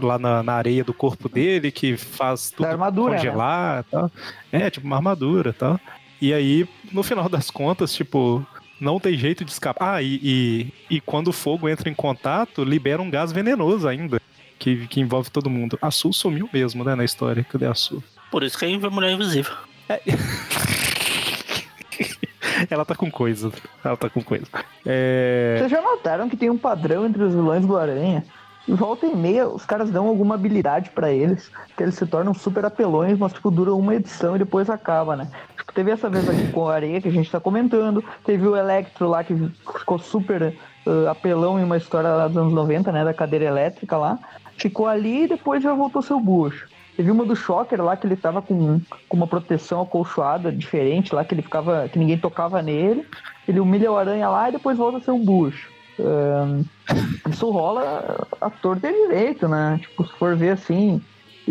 lá na, na areia do corpo dele que faz tudo armadura, né? congelar né? tal. É, tipo uma armadura tal. E aí, no final das contas, tipo, não tem jeito de escapar. Ah, e, e, e quando o fogo entra em contato, libera um gás venenoso ainda. Que, que envolve todo mundo. A Sul sumiu mesmo, né, na história. Cadê a Sul? Por isso que é mulher invisível. É. Ela tá com coisa. Ela tá com coisa. É... Vocês já notaram que tem um padrão entre os vilões do Aranha? Volta e meia, os caras dão alguma habilidade para eles, que eles se tornam super apelões, mas tipo, dura uma edição e depois acaba, né? Tipo, teve essa vez aqui com a Areia que a gente tá comentando, teve o Electro lá que ficou super uh, apelão em uma história lá dos anos 90, né? Da cadeira elétrica lá. Ficou ali e depois já voltou seu bucho. Teve uma do Shocker lá que ele tava com, com uma proteção acolchoada diferente lá, que ele ficava. que ninguém tocava nele. Ele humilha o aranha lá e depois volta a ser um bucho. Um, isso rola ator de direito, né? Tipo, se for ver assim.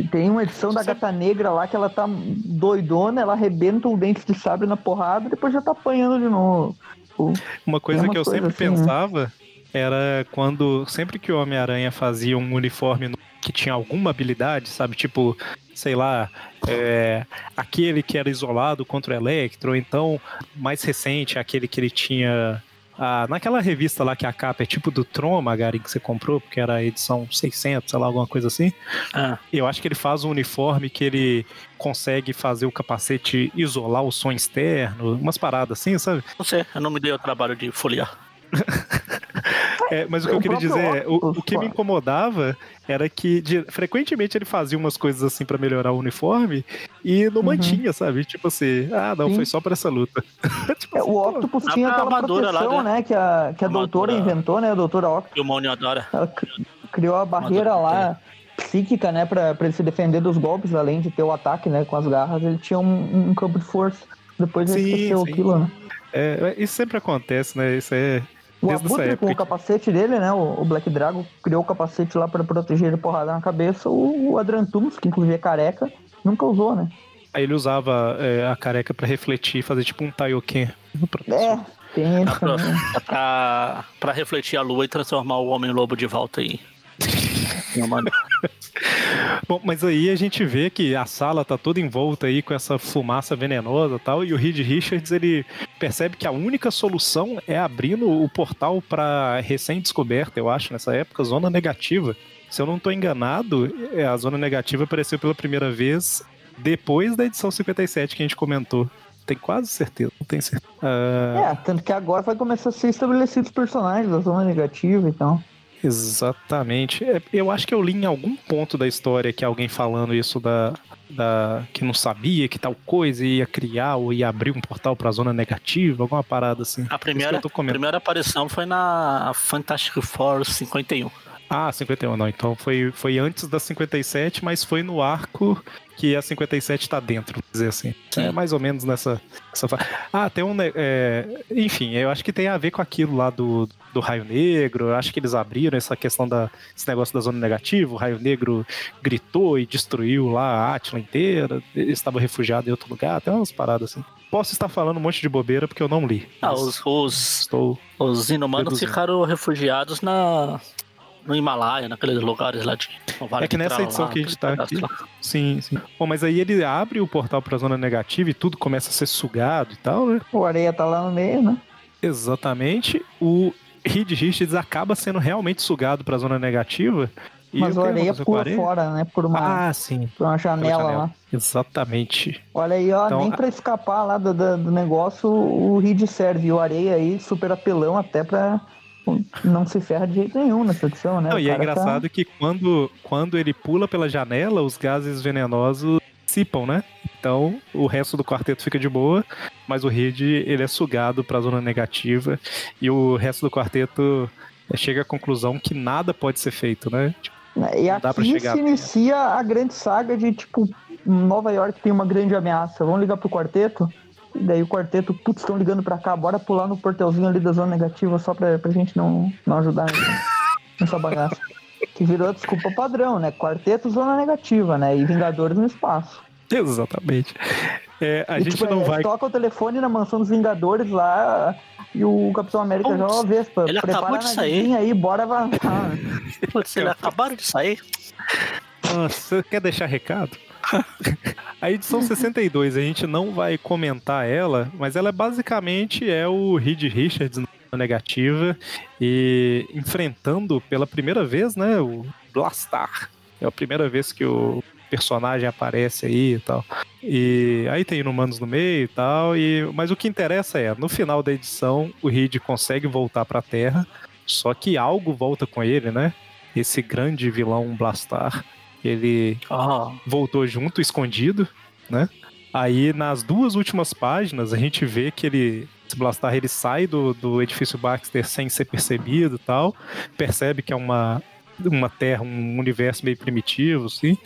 Tem uma edição da Gata Negra lá que ela tá doidona, ela arrebenta o dente de sabre na porrada e depois já tá apanhando de novo. Tipo, uma coisa que eu sempre assim, né? pensava né? era quando sempre que o Homem-Aranha fazia um uniforme que tinha alguma habilidade, sabe? Tipo, sei lá, é, aquele que era isolado contra o Electro, ou então, mais recente, aquele que ele tinha. Ah, naquela revista lá que a capa é tipo do Tron, Magari, que você comprou, porque era a edição 600, sei lá, alguma coisa assim. Ah. Eu acho que ele faz um uniforme que ele consegue fazer o capacete isolar o som externo, umas paradas assim, sabe? Não sei, eu não me dei o trabalho de folhear. É, mas o que eu queria dizer é, o, o que me incomodava era que de, frequentemente ele fazia umas coisas assim para melhorar o uniforme e não uhum. mantinha, sabe? Tipo assim, ah, não, Sim. foi só pra essa luta. tipo é, assim, o Octopus tinha aquela proteção, lá, né? né? Que a, que a, a doutora inventou, né? A doutora Octopus. Ela criou a barreira lá psíquica, né? Pra, pra ele se defender dos golpes, além de ter o ataque, né? Com as garras, ele tinha um, um campo de força. Depois ele esqueceu aquilo, né? É, isso sempre acontece, né? Isso é o Abutre com o capacete dele, né? O, Black Dragon criou o capacete lá para proteger ele porrada na cabeça. O, o Adrantumus, que inclusive é careca, nunca usou, né? Aí ele usava é, a careca para refletir, fazer tipo um Taioken. É, tem isso É pra, pra refletir a lua e transformar o Homem-Lobo de volta aí. Bom, mas aí a gente vê que a sala tá toda envolta aí com essa fumaça venenosa e tal, e o Reed Richards ele percebe que a única solução é abrindo o portal para recém-descoberta, eu acho, nessa época, zona negativa. Se eu não estou enganado, é, a zona negativa apareceu pela primeira vez depois da edição 57 que a gente comentou. Tem quase certeza, não tenho certeza. Uh... É, tanto que agora vai começar a ser estabelecidos os personagens da zona negativa e então. Exatamente. É, eu acho que eu li em algum ponto da história que alguém falando isso da, da que não sabia que tal coisa ia criar ou ia abrir um portal para a zona negativa, alguma parada assim. A primeira, a primeira aparição foi na Fantastic Four 51. Ah, 51 não. Então foi, foi antes da 57, mas foi no arco que a 57 tá dentro, vamos dizer assim. Sim. É mais ou menos nessa. nessa... Ah, tem um. É, enfim, eu acho que tem a ver com aquilo lá do, do Raio Negro. Eu acho que eles abriram essa questão da, esse negócio da zona negativa. O Raio Negro gritou e destruiu lá a Atila inteira. Ele estava refugiado em outro lugar. Tem umas paradas assim. Posso estar falando um monte de bobeira porque eu não li. Ah, os, os, estou os inumanos ficaram refugiados na, no Himalaia, naqueles lugares lá de. Vale é que nessa edição lá, que a gente tá aqui. Lá. Sim, sim. Bom, mas aí ele abre o portal pra zona negativa e tudo começa a ser sugado e tal, né? O areia tá lá no meio, né? Exatamente. O Reed Richards acaba sendo realmente sugado pra zona negativa. Mas o areia pula fora, né? Por uma, ah, sim. Por uma janela, janela, lá. Exatamente. Olha aí, ó, então, nem pra escapar lá do, do, do negócio o Reed serve. O areia aí, super apelão até pra não se ferra de jeito nenhum nessa edição, né? Não, e é tá engraçado tá... que quando, quando ele pula pela janela, os gases venenosos dissipam, né? Então o resto do quarteto fica de boa, mas o Reed ele é sugado para a zona negativa e o resto do quarteto chega à conclusão que nada pode ser feito, né? Tipo, e aqui se inicia a grande saga de tipo Nova York tem uma grande ameaça. Vamos ligar pro quarteto? E daí o quarteto, putz, estão ligando pra cá, bora pular no portelzinho ali da zona negativa só pra, pra gente não, não ajudar nessa bagaça. Que virou desculpa padrão, né? Quarteto, zona negativa, né? E Vingadores no espaço. Exatamente. É, a e, gente tipo, não é, vai. Toca o telefone na mansão dos Vingadores lá e o Capitão América já, ó, Vespa, ele acabou de sair aí, bora avançar. Putz, ele acabaram de sair. Nossa, quer deixar recado? A edição 62, a gente não vai comentar ela, mas ela basicamente é o Reed Richards negativa e enfrentando pela primeira vez, né, o Blastar. É a primeira vez que o personagem aparece aí e tal. E aí tem inumanos no meio e tal, e mas o que interessa é, no final da edição, o Reed consegue voltar para a Terra, só que algo volta com ele, né? Esse grande vilão Blastar ele oh. voltou junto, escondido, né? Aí nas duas últimas páginas a gente vê que ele esse Blastar ele sai do, do edifício Baxter sem ser percebido e tal, percebe que é uma uma terra, um universo meio primitivo, assim.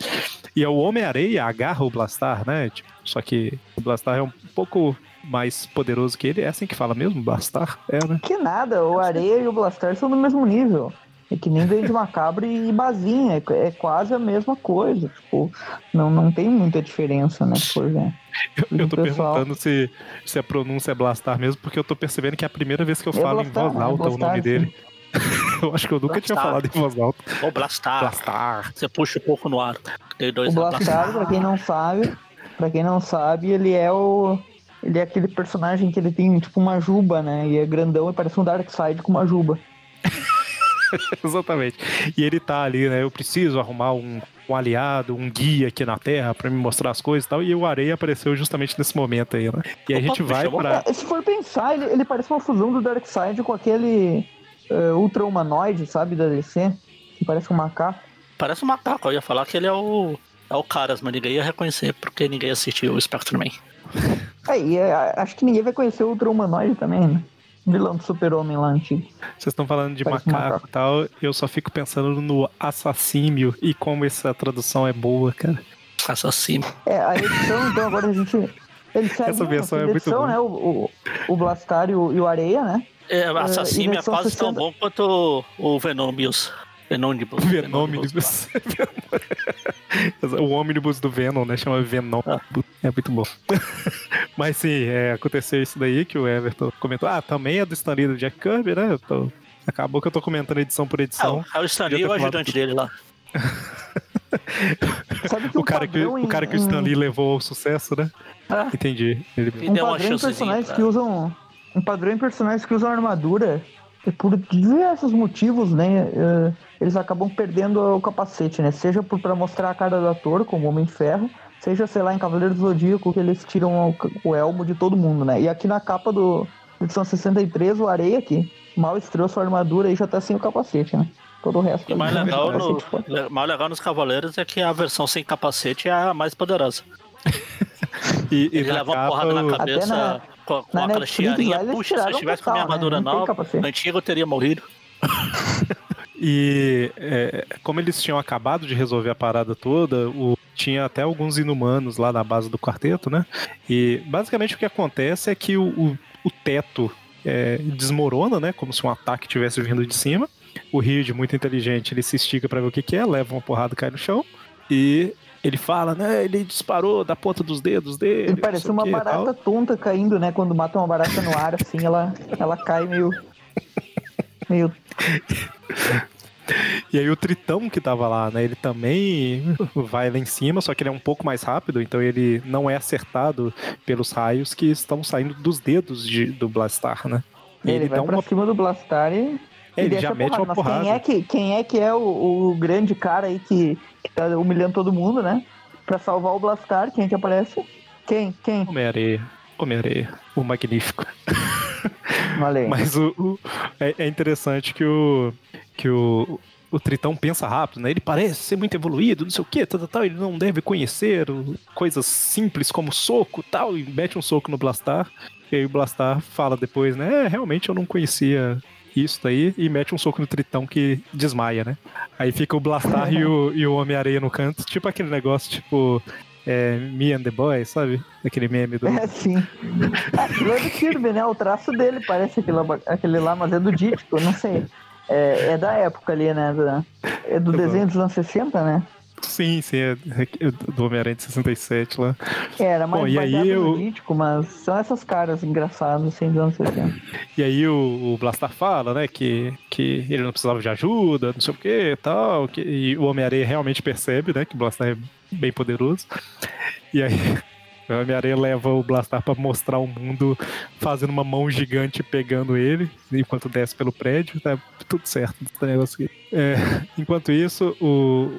E é o Homem-Areia agarra o Blastar, né? Tipo, só que o Blastar é um pouco mais poderoso que ele. É assim que fala mesmo? Blastar? É, né? Que nada, o Areia e o Blastar são do mesmo nível. É que nem Verde Macabro e Bazinha, é, é, quase a mesma coisa. Tipo, não, não tem muita diferença, né? Por exemplo. Eu, eu tô pessoal... perguntando se, se a pronúncia é Blastar mesmo, porque eu tô percebendo que é a primeira vez que eu é falo Blastar, em voz alta é Blastar, o nome sim. dele. eu acho que eu nunca Blastar. tinha falado em voz alta. Ou Blastar. Blastar. Você puxa um pouco no ar. Tem dois o Blastar, pra quem não sabe, pra quem não sabe, ele é o. Ele é aquele personagem que ele tem tipo uma juba, né? E é grandão e parece um Darkseid com uma juba. Exatamente. E ele tá ali, né? Eu preciso arrumar um, um aliado, um guia aqui na Terra para me mostrar as coisas e tal. E o Areia apareceu justamente nesse momento aí, né? E a gente vai para. É, se for pensar, ele, ele, parece uma fusão do Darkseid com aquele uh, Ultra Humanoide, sabe, da DC, que parece um macaco. Parece um macaco, eu ia falar que ele é o. É o Caras, mas ninguém ia reconhecer porque ninguém assistiu o Spectrum-Man. É, e é, acho que ninguém vai conhecer o Ultra Humanoide também, né? Vilão do super-homem lá antigo. Vocês estão falando de macaco e tal, eu só fico pensando no assassímio e como essa tradução é boa, cara. Assassímio. É, a edição, então agora a gente. Ele essa versão é muito edição, boa. Né, o, o, o Blastar e o, e o Areia, né? É, assassímio é quase 60... tão bom quanto o, o Venomius. Venônibus. Venônibus. o ônibus do Venom, né? Chama Venom. Ah. É muito bom. Mas sim, é, aconteceu isso daí que o Everton comentou. Ah, também é do Stan Lee do Jack Kirby, né? Tô... Acabou que eu tô comentando edição por edição. Ah, é o Stan Lee e o ajudante dele lá. Sabe que o, cara que, em, o cara que o Stan Lee levou ao sucesso, né? Ah. Entendi. Ele... Um padrão em personagens pra... que usam. Um padrão em personagens que usam armadura. E por diversos motivos, né? Eh, eles acabam perdendo o capacete, né? Seja para mostrar a cara do ator, como Homem de Ferro, seja, sei lá, em Cavaleiro do Zodíaco, que eles tiram o, o elmo de todo mundo, né? E aqui na capa do edição 63, o Areia aqui, mal estreou sua armadura e já tá sem o capacete, né? Todo o resto. E mais legal, no, mais legal nos Cavaleiros é que a versão sem capacete é a mais poderosa. e, e Ele leva uma porrada na cabeça na, com, com aquela chiarinha. Puxa, se eu tivesse com a minha né? armadura né? nova, antiga eu teria morrido. E é, como eles tinham acabado de resolver a parada toda, o, tinha até alguns inumanos lá na base do quarteto, né? E basicamente o que acontece é que o, o, o teto é, desmorona, né? Como se um ataque tivesse vindo de cima. O Reed, muito inteligente, ele se estica para ver o que, que é, leva uma porrada, cai no chão. E ele fala, né? Ele disparou da ponta dos dedos dele. Ele parece uma barata tonta caindo, né? Quando mata uma barata no ar, assim, ela, ela cai meio. Meio E aí o Tritão que tava lá, né? Ele também vai lá em cima, só que ele é um pouco mais rápido, então ele não é acertado pelos raios que estão saindo dos dedos de, do Blastar, né? Ele, ele vai pra uma... cima do Blastar e. É, ele já mete uma porrada. Quem é que, quem é, que é o, o grande cara aí que, que tá humilhando todo mundo, né? Pra salvar o Blastar, quem é que aparece? Quem? Quem? Homem-Areia. Homem-Areia. O Magnífico. Mas o, o é, é, interessante que o, que o, o Tritão pensa rápido, né? Ele parece ser muito evoluído, não sei o que, tal, tal, tal, ele não deve conhecer coisas simples como soco tal, e mete um soco no Blastar. E aí o Blastar fala depois, né? É, realmente eu não conhecia isso daí, e mete um soco no Tritão que desmaia, né? Aí fica o Blastar e o, e o Homem-Areia no canto, tipo aquele negócio, tipo, é, Me and the Boys, sabe? Aquele meme do. É, sim. Aquilo é do Kirby, né? O traço dele parece aquele, aquele lá, mas é do Dítico, não sei. É, é da época ali, né? É do desenho dos anos 60, né? Sim, sim, é, é do Homem-Aranha de 67 lá. Era mais Bom, e aí eu... Dítico, mas são essas caras engraçadas, assim, dos anos 60. E aí o, o, Blastar fala, né, que, que ele não precisava de ajuda, não sei o que e tal, que, e o Homem-Aranha realmente percebe, né, que o Blastar é bem poderoso. E aí o Homem-Aranha leva o Blastar para mostrar o mundo fazendo uma mão gigante pegando ele, enquanto desce pelo prédio, tá tudo certo negócio aqui. É, enquanto isso, o,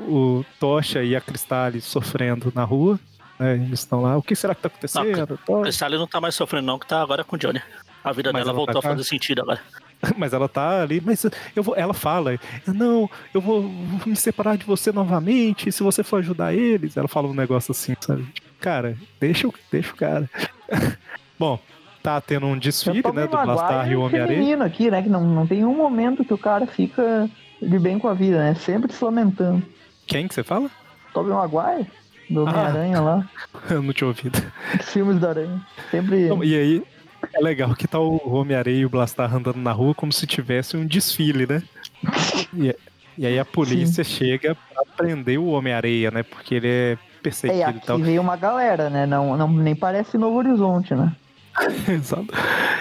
o Tocha e a Cristale sofrendo na rua, né, eles estão lá, o que será que tá acontecendo? Não, a Cristale não tá mais sofrendo não, que tá agora com o Johnny. A vida Mas dela voltou tá a fazer sentido agora. Mas ela tá ali, mas eu vou, ela fala, não, eu vou me separar de você novamente, se você for ajudar eles. Ela fala um negócio assim, sabe? Cara, deixa, deixa o cara. Bom, tá tendo um desfile, né, do Blastar e o Homem-Aranha. aqui, né, que não, não tem um momento que o cara fica de bem com a vida, né? Sempre se lamentando. Quem que você fala? Tobey Maguire, do Homem-Aranha ah, lá. Eu não tinha ouvido. Os filmes da Aranha. Sempre... e aí, é legal que tá o Homem-Areia e o Blastar andando na rua como se tivesse um desfile, né? E, e aí a polícia Sim. chega pra prender o Homem-Areia, né? Porque ele é perseguido é, aqui e tal. veio uma galera, né? Não, não, nem parece Novo Horizonte, né? Exato.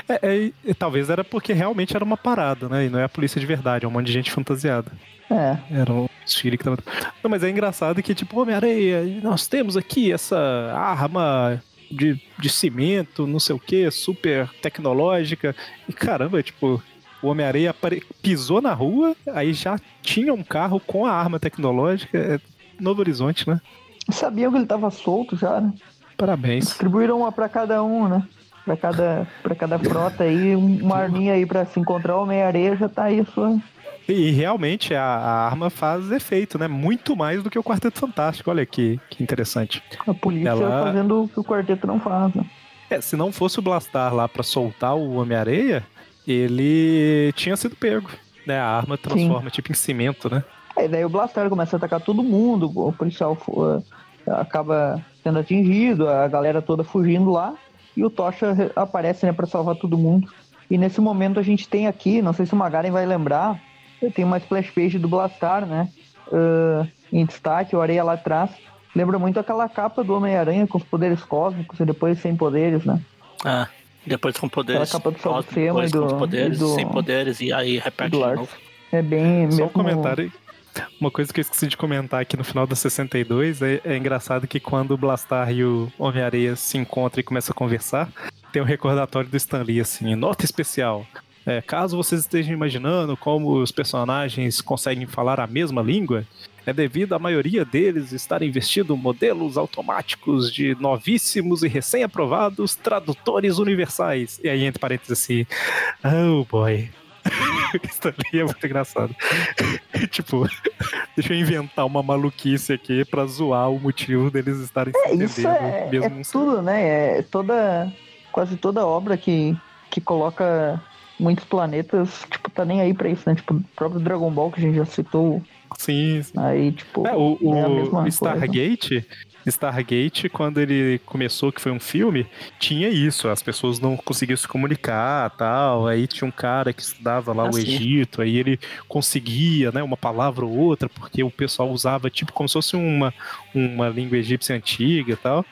É, é, talvez era porque realmente era uma parada, né? E não é a polícia de verdade, é um monte de gente fantasiada. É. Era um desfile que tava. Não, mas é engraçado que, tipo, Homem-Areia, nós temos aqui essa arma de, de cimento, não sei o que, super tecnológica. E caramba, tipo, o Homem-Areia pisou na rua, aí já tinha um carro com a arma tecnológica. É Novo Horizonte, né? Sabiam que ele tava solto já, né? Parabéns. Distribuíram uma para cada um, né? Pra cada, pra cada frota aí, uma arminha aí pra se encontrar o Homem-Areia já tá aí sua, e realmente a, a, arma faz efeito, né? Muito mais do que o Quarteto Fantástico. Olha que, que interessante. A polícia Ela... fazendo o que o Quarteto não faz. Né? É, se não fosse o Blastar lá para soltar o Homem-Areia, ele tinha sido pego. Né? A arma transforma Sim. tipo em cimento, né? É, daí o Blastar começa a atacar todo mundo, o policial uh, acaba sendo atingido, a galera toda fugindo lá, e o Tocha aparece né, para salvar todo mundo. E nesse momento a gente tem aqui, não sei se o Magaren vai lembrar, tem uma splash page do Blastar, né? Uh, em destaque, o Areia lá atrás. Lembra muito aquela capa do Homem-Aranha com os poderes cósmicos e depois sem poderes, né? Ah, depois com poderes. Aquela capa do Sol do, poderes, do, sem poderes, e aí repete de novo. É bem. Só um comentário Uma coisa que eu esqueci de comentar aqui no final da 62 é, é engraçado que quando o Blastar e o Homem-Areia se encontram e começam a conversar, tem um recordatório do Stan Lee, assim, nota especial. É, caso vocês estejam imaginando como os personagens conseguem falar a mesma língua, é devido à maioria deles estarem vestindo modelos automáticos de novíssimos e recém-aprovados tradutores universais. E aí, entre parênteses, assim, oh boy. Isso ali é muito engraçado. tipo, deixa eu inventar uma maluquice aqui pra zoar o motivo deles estarem é, se entendendo. Isso é, mesmo é tudo, né? É toda, quase toda obra que, que coloca muitos planetas, tipo, tá nem aí pra isso, né? Tipo, o próprio Dragon Ball que a gente já citou Sim, sim. Aí, tipo. É, o, o Stargate. Coisa. Stargate, quando ele começou, que foi um filme, tinha isso, as pessoas não conseguiam se comunicar tal. Aí tinha um cara que estudava lá ah, o sim. Egito, aí ele conseguia, né, uma palavra ou outra, porque o pessoal usava tipo como se fosse uma, uma língua egípcia antiga e tal.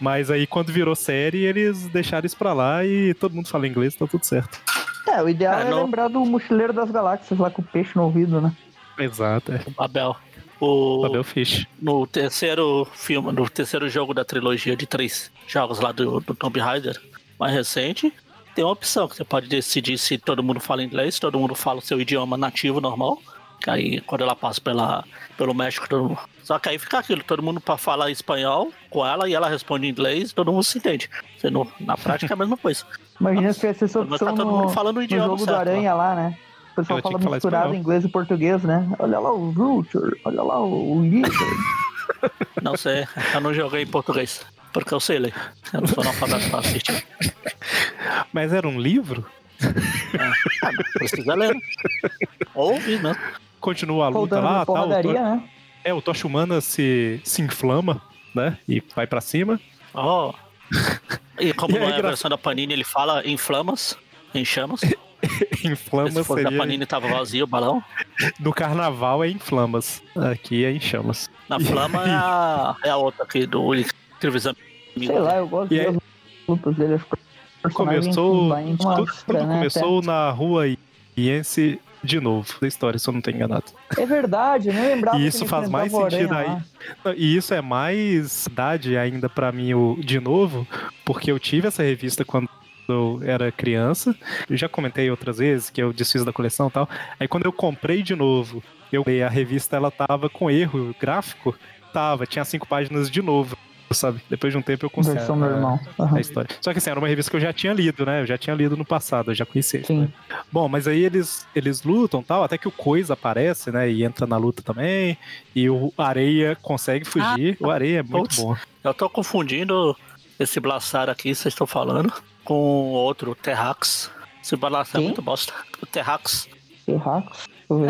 Mas aí quando virou série, eles deixaram isso pra lá e todo mundo fala inglês, tá tudo certo. É, o ideal é, é não... lembrar do Mochileiro das Galáxias lá com o peixe no ouvido, né? Exato. É. O Babel. O, Babel Fish. No terceiro filme, no terceiro jogo da trilogia de três jogos lá do, do Tomb Raider, mais recente, tem uma opção que você pode decidir se todo mundo fala inglês, todo mundo fala o seu idioma nativo normal. Aí quando ela passa pela, pelo México, todo mundo... Só que aí fica aquilo, todo mundo para falar espanhol com ela e ela responde em inglês, todo mundo se entende. Você não, na prática é a mesma coisa. Imagina se essa opção tá todo mundo falando o idioma no jogo certo, do Aranha lá, lá né? O pessoal fala misturado inglês e português, né? Olha lá o Router, olha lá o Leader. não sei, eu não joguei em português. Porque eu sei ler. Eu não sou analfabeto pra assistir. Mas era um livro? É. Ah, precisa ler. Ouvi, né? Continua a luta lá, tá? O né? É, o Tocha Humana se, se inflama, né? E vai pra cima. Oh. E como e é a versão da Panini ele fala em flamas, em chamas. Inflamas Se seria... da Panini tava vazio o balão? No carnaval é em flamas. Aqui é em chamas. Na flama é, a, é a outra aqui do televisão. Sei lá, eu gosto das lutas dele. Começou, tudo, tudo né, começou até. na rua Iense de novo da história, se eu não tenho enganado. É verdade, eu nem lembrava. E isso faz mais sentido aí. E isso é mais verdade ainda para mim, o, de novo, porque eu tive essa revista quando eu era criança. Eu já comentei outras vezes que eu desfiz da coleção e tal. Aí quando eu comprei de novo, eu a revista ela tava com erro gráfico. Tava, tinha cinco páginas de novo sabe? Depois de um tempo eu consegui. Versão normal. Uhum. A história. Só que assim, era uma revista que eu já tinha lido, né? Eu já tinha lido no passado, eu já conhecia. Sim. Né? Bom, mas aí eles, eles lutam tal, até que o Coisa aparece, né? E entra na luta também. E o Areia consegue fugir. Ah, o Areia é muito bom. Eu tô confundindo esse Blaçar aqui, vocês estão falando com outro, Terrax. Esse balanço é muito bosta. O Terrax. Terrax?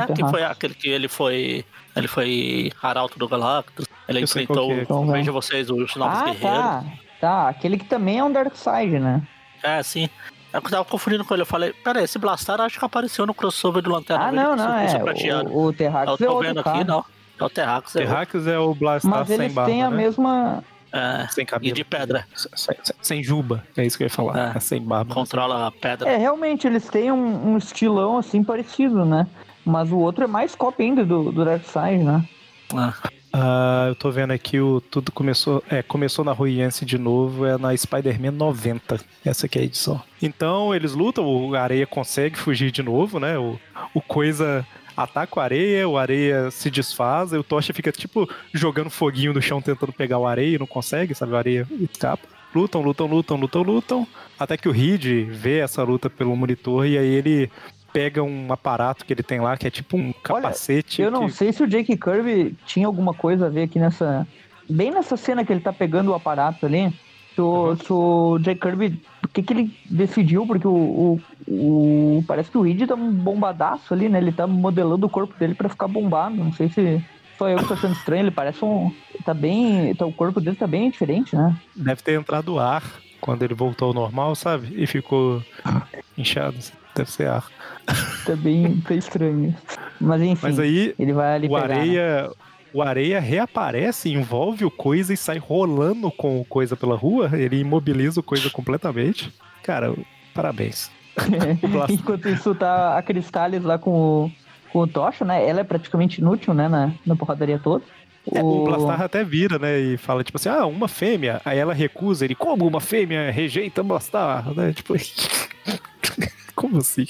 É, que foi aquele que ele foi. Ele foi Arauto do Galactus. Ele Eu enfrentou. É. Então, veja vocês, os novos ah, guerreiros. Tá. tá, aquele que também é um Dark Side, né? É, sim. Eu tava confundindo com ele, eu falei, pera esse Blastar acho que apareceu no crossover do Lanterna Ah, não, não, é. O, o Terrax eu tô é vendo aqui, não. É o Terrax. Terrax é o Blastar Mas sem eles barba, têm a né? mesma é, sem cabelo. E de pedra. Sem, sem, sem, juba, é isso que eu ia falar. É. Sem barba. Controla a pedra. É, realmente, eles têm um, um, estilão assim parecido, né? Mas o outro é mais cópia ainda do, do Darkseid, né? Ah. Uh, eu tô vendo aqui o tudo começou, é, começou na Ruiense de novo, é na Spider-Man 90. Essa aqui é a edição. Então eles lutam, o Areia consegue fugir de novo, né? O, o coisa ataca o areia, o areia se desfaz, e o Tocha fica tipo jogando foguinho no chão tentando pegar o areia e não consegue, sabe? O areia escapa. Lutam, lutam, lutam, lutam, lutam. Até que o Reed vê essa luta pelo monitor e aí ele pega um aparato que ele tem lá, que é tipo um capacete. Olha, eu não que... sei se o Jake Kirby tinha alguma coisa a ver aqui nessa. Bem nessa cena que ele tá pegando o aparato ali. Se o, Jack Kirby, o que, que ele decidiu? Porque o, o, o, Parece que o Reed tá um bombadaço ali, né? Ele tá modelando o corpo dele para ficar bombado. Não sei se só eu que tô achando estranho. Ele parece um. Tá bem. Tá, o corpo dele tá bem diferente, né? Deve ter entrado ar quando ele voltou ao normal, sabe? E ficou inchado. Deve ser ar. Tá bem, bem estranho. Mas enfim, Mas aí, ele vai ali o pegar, areia, né? O Areia reaparece, envolve o Coisa e sai rolando com o Coisa pela rua. Ele imobiliza o Coisa completamente. Cara, parabéns. Enquanto isso, tá a Cristales lá com o, com o Tocha, né? Ela é praticamente inútil, né? Na, na porradaria toda. O... É, o Blastar até vira, né? E fala, tipo assim, ah, uma fêmea. Aí ela recusa, ele, como uma fêmea rejeita Blastar? Né? Tipo, como assim?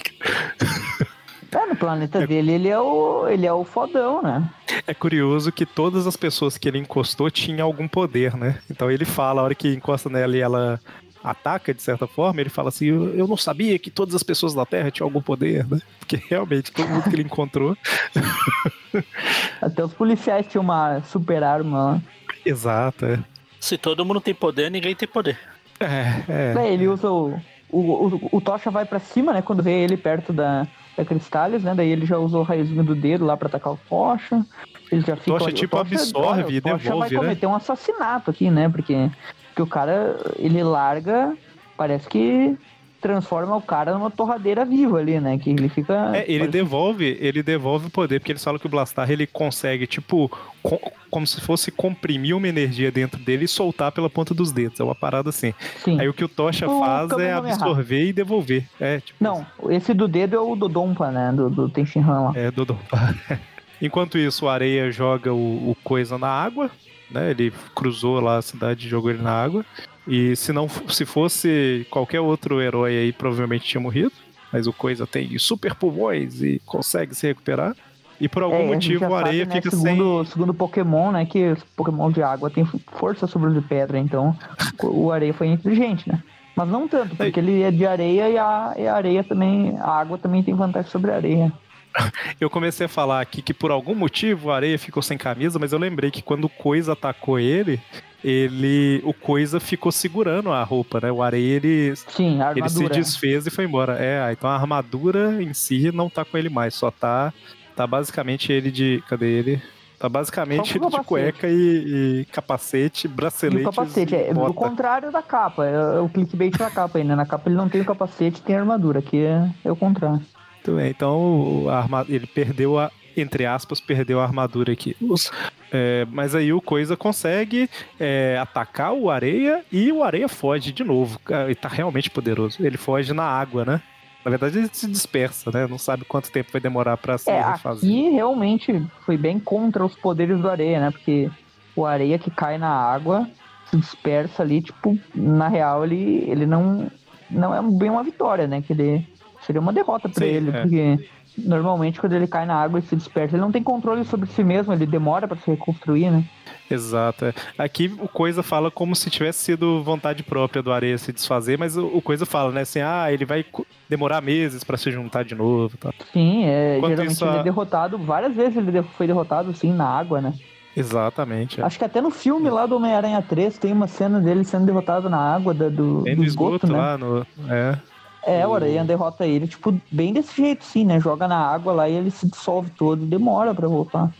É, no planeta é... dele ele é, o, ele é o fodão, né? É curioso que todas as pessoas que ele encostou tinham algum poder, né? Então ele fala, a hora que encosta nela e ela ataca, de certa forma, ele fala assim: Eu não sabia que todas as pessoas da Terra tinham algum poder, né? Porque realmente todo mundo que ele encontrou. Até os policiais tinham uma super arma lá. Exato, é. Se todo mundo tem poder, ninguém tem poder. É, é. é ele usa o. O, o, o Tocha vai para cima, né? Quando vê ele perto da, da Cristales, né? Daí ele já usou o raiozinho do dedo lá para atacar o Tocha. Ele já fica. Tocha, tipo, Tocha, absorve e devolve, vai né? cometer um assassinato aqui, né? Porque, porque o cara, ele larga, parece que transforma o cara numa torradeira viva ali, né? Que ele fica. É, ele devolve, ele devolve o poder, porque eles falam que o Blastar ele consegue, tipo, com, como se fosse comprimir uma energia dentro dele e soltar pela ponta dos dedos. É uma parada assim. Sim. Aí o que o Tocha o faz é absorver e devolver. É, tipo Não, esse do dedo é o Dodonpa, né? Do, do Tenshinhan lá. É, Dodonpa. Enquanto isso, o Areia joga o, o coisa na água, né? Ele cruzou lá a cidade e jogou ele na água. E se não se fosse qualquer outro herói aí, provavelmente tinha morrido. Mas o Coisa tem super pulmões e consegue se recuperar. E por algum é, motivo o areia sabe, né, fica segundo, sem. Segundo Pokémon, né? Que os Pokémon de água tem força sobre o de pedra, então o areia foi inteligente, né? Mas não tanto, porque é. ele é de areia e a, e a areia também. A água também tem vantagem sobre a areia. Eu comecei a falar aqui que por algum motivo a areia ficou sem camisa, mas eu lembrei que quando o Coisa atacou ele, ele o coisa ficou segurando a roupa, né? O areia ele Sim, a ele se desfez e foi embora. É, então a armadura em si não tá com ele mais, só tá tá basicamente ele de, cadê ele? Tá basicamente ele de cueca e, e, capacete, bracelete. E capacete, é o contrário da capa, é o clickbait da capa né? Na capa ele não tem o capacete, tem a armadura, aqui é, é o contrário. Muito bem, então a arma, ele perdeu a, entre aspas, perdeu a armadura aqui. É, mas aí o Coisa consegue é, atacar o Areia e o Areia foge de novo. Ele tá realmente poderoso. Ele foge na água, né? Na verdade, ele se dispersa, né? Não sabe quanto tempo vai demorar para se é, refazer. Aqui realmente foi bem contra os poderes do Areia, né? Porque o Areia que cai na água se dispersa ali, tipo, na real, ele, ele não, não é bem uma vitória, né? Que ele seria uma derrota para ele, é. porque normalmente quando ele cai na água e se desperta, ele não tem controle sobre si mesmo, ele demora para se reconstruir, né? Exato. É. Aqui o Coisa fala como se tivesse sido vontade própria do Areia se desfazer, mas o, Coisa fala, né, assim, ah, ele vai demorar meses para se juntar de novo. Tá? Sim, é, geralmente isso, ele é derrotado, várias vezes ele foi derrotado, sim, na água, né? Exatamente. É. Acho que até no filme lá do Homem-Aranha 3 tem uma cena dele sendo derrotado na água da, do, tem do esgoto, esgoto né? lá no... É. É, o Aranha derrota ele, tipo, bem desse jeito, sim, né? Joga na água lá e ele se dissolve todo, demora para voltar.